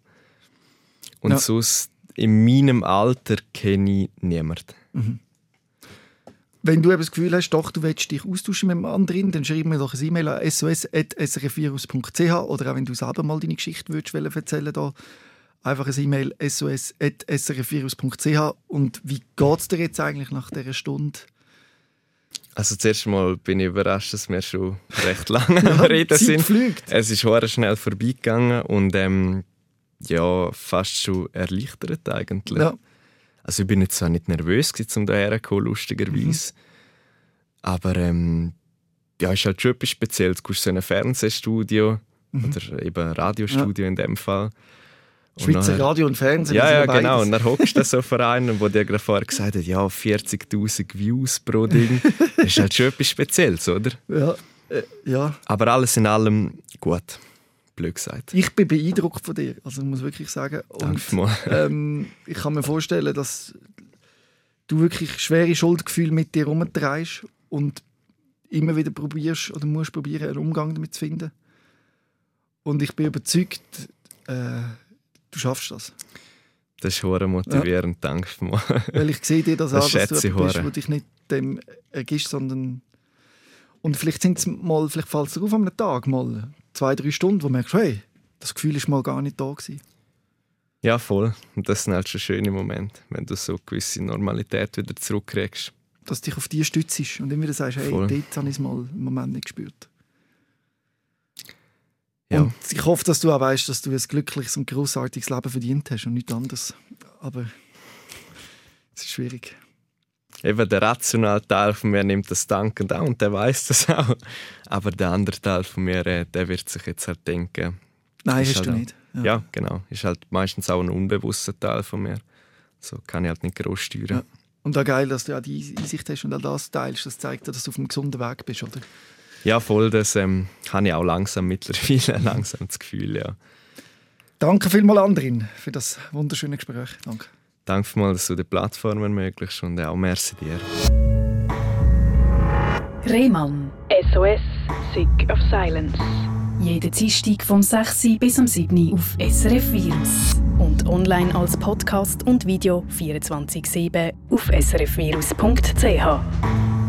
Und Ja. sonst in meinem Alter kenne ich niemanden. Wenn du eben das Gefühl hast, doch, du willst dich austauschen mit einem anderen, dann schreib mir doch ein E-Mail an sos.srfvirus.ch oder auch wenn du selber mal deine Geschichte würdest erzählen da einfach ein E-Mail sos.srfvirus.ch und wie geht es dir jetzt eigentlich nach dieser Stunde? Also zuerst mal bin ich überrascht, dass wir schon recht lange am Reden sind. fliegt. Es ist sehr schnell vorbeigegangen und ähm, ja, fast schon erleichtert eigentlich. Ja. Also ich bin jetzt zwar nicht nervös um daher lustigerweise. Aber ähm, ja, ist halt schon etwas Spezielles. Du kommst so in ein Fernsehstudio oder eben ein Radiostudio in dem Fall. Und Schweizer nachher- Radio und Fernsehen. ja, ja, genau. beides. Und dann hockst du so vor einem, wo dir gerade vorher gesagt hat, ja, 40'000 Views pro Ding. Das ist halt schon etwas Spezielles, oder? Ja, äh, ja. Aber alles in allem gut. Blöd gesagt. Ich bin beeindruckt von dir, also ich muss wirklich sagen. Und, ähm, ich kann mir vorstellen, dass du wirklich schwere Schuldgefühle mit dir herumtreibst und immer wieder probierst oder musst probieren, einen Umgang damit zu finden. Und ich bin überzeugt, äh, du schaffst das. Das ist hure motivierend, danke mal. Weil ich sehe dir das, Das an, dass du bist, wo dich nicht dem ergibst, sondern und vielleicht sind es mal, vielleicht fällt es dir auf an einem Tag mal zwei, drei Stunden, wo du merkst, hey, das Gefühl ist mal gar nicht da gewesen. Ja, voll. Und das sind halt schon schöne Momente, wenn du so eine gewisse Normalität wieder zurückkriegst. dass du dich auf die stützt und immer wieder sagst, hey, Voll. dort habe ich es mal im Moment nicht gespürt. Ja. Und ich hoffe, dass du auch weißt, dass du ein glückliches und großartiges Leben verdient hast und nichts anderes. Aber es ist schwierig. Eben der rationale Teil von mir nimmt das dankend an und der weiß das auch. Aber der andere Teil von mir, äh, der wird sich jetzt halt denken, Nein, hast halt du auch- nicht. ja. genau, ist halt meistens auch ein unbewusster Teil von mir. So kann ich halt nicht groß steuern. Ja. Und auch geil, dass du auch die Einsicht hast und all das teilst. Das zeigt dir, dass du auf einem gesunden Weg bist, oder? Ja, voll, das ähm, habe ich auch langsam mittlerweile langsam das Gefühl, ja. Danke vielmals, Andrin, für das wunderschöne Gespräch. Danke. Danke mal, dass du die Plattform ermöglicht und auch merci dir. Rehmann. SOS, Sick of Silence. Jeden Dienstag vom 6. Uhr bis am 7. Uhr auf SRF Virus. Und online als Podcast und Video 24-7 auf srfvirus.ch.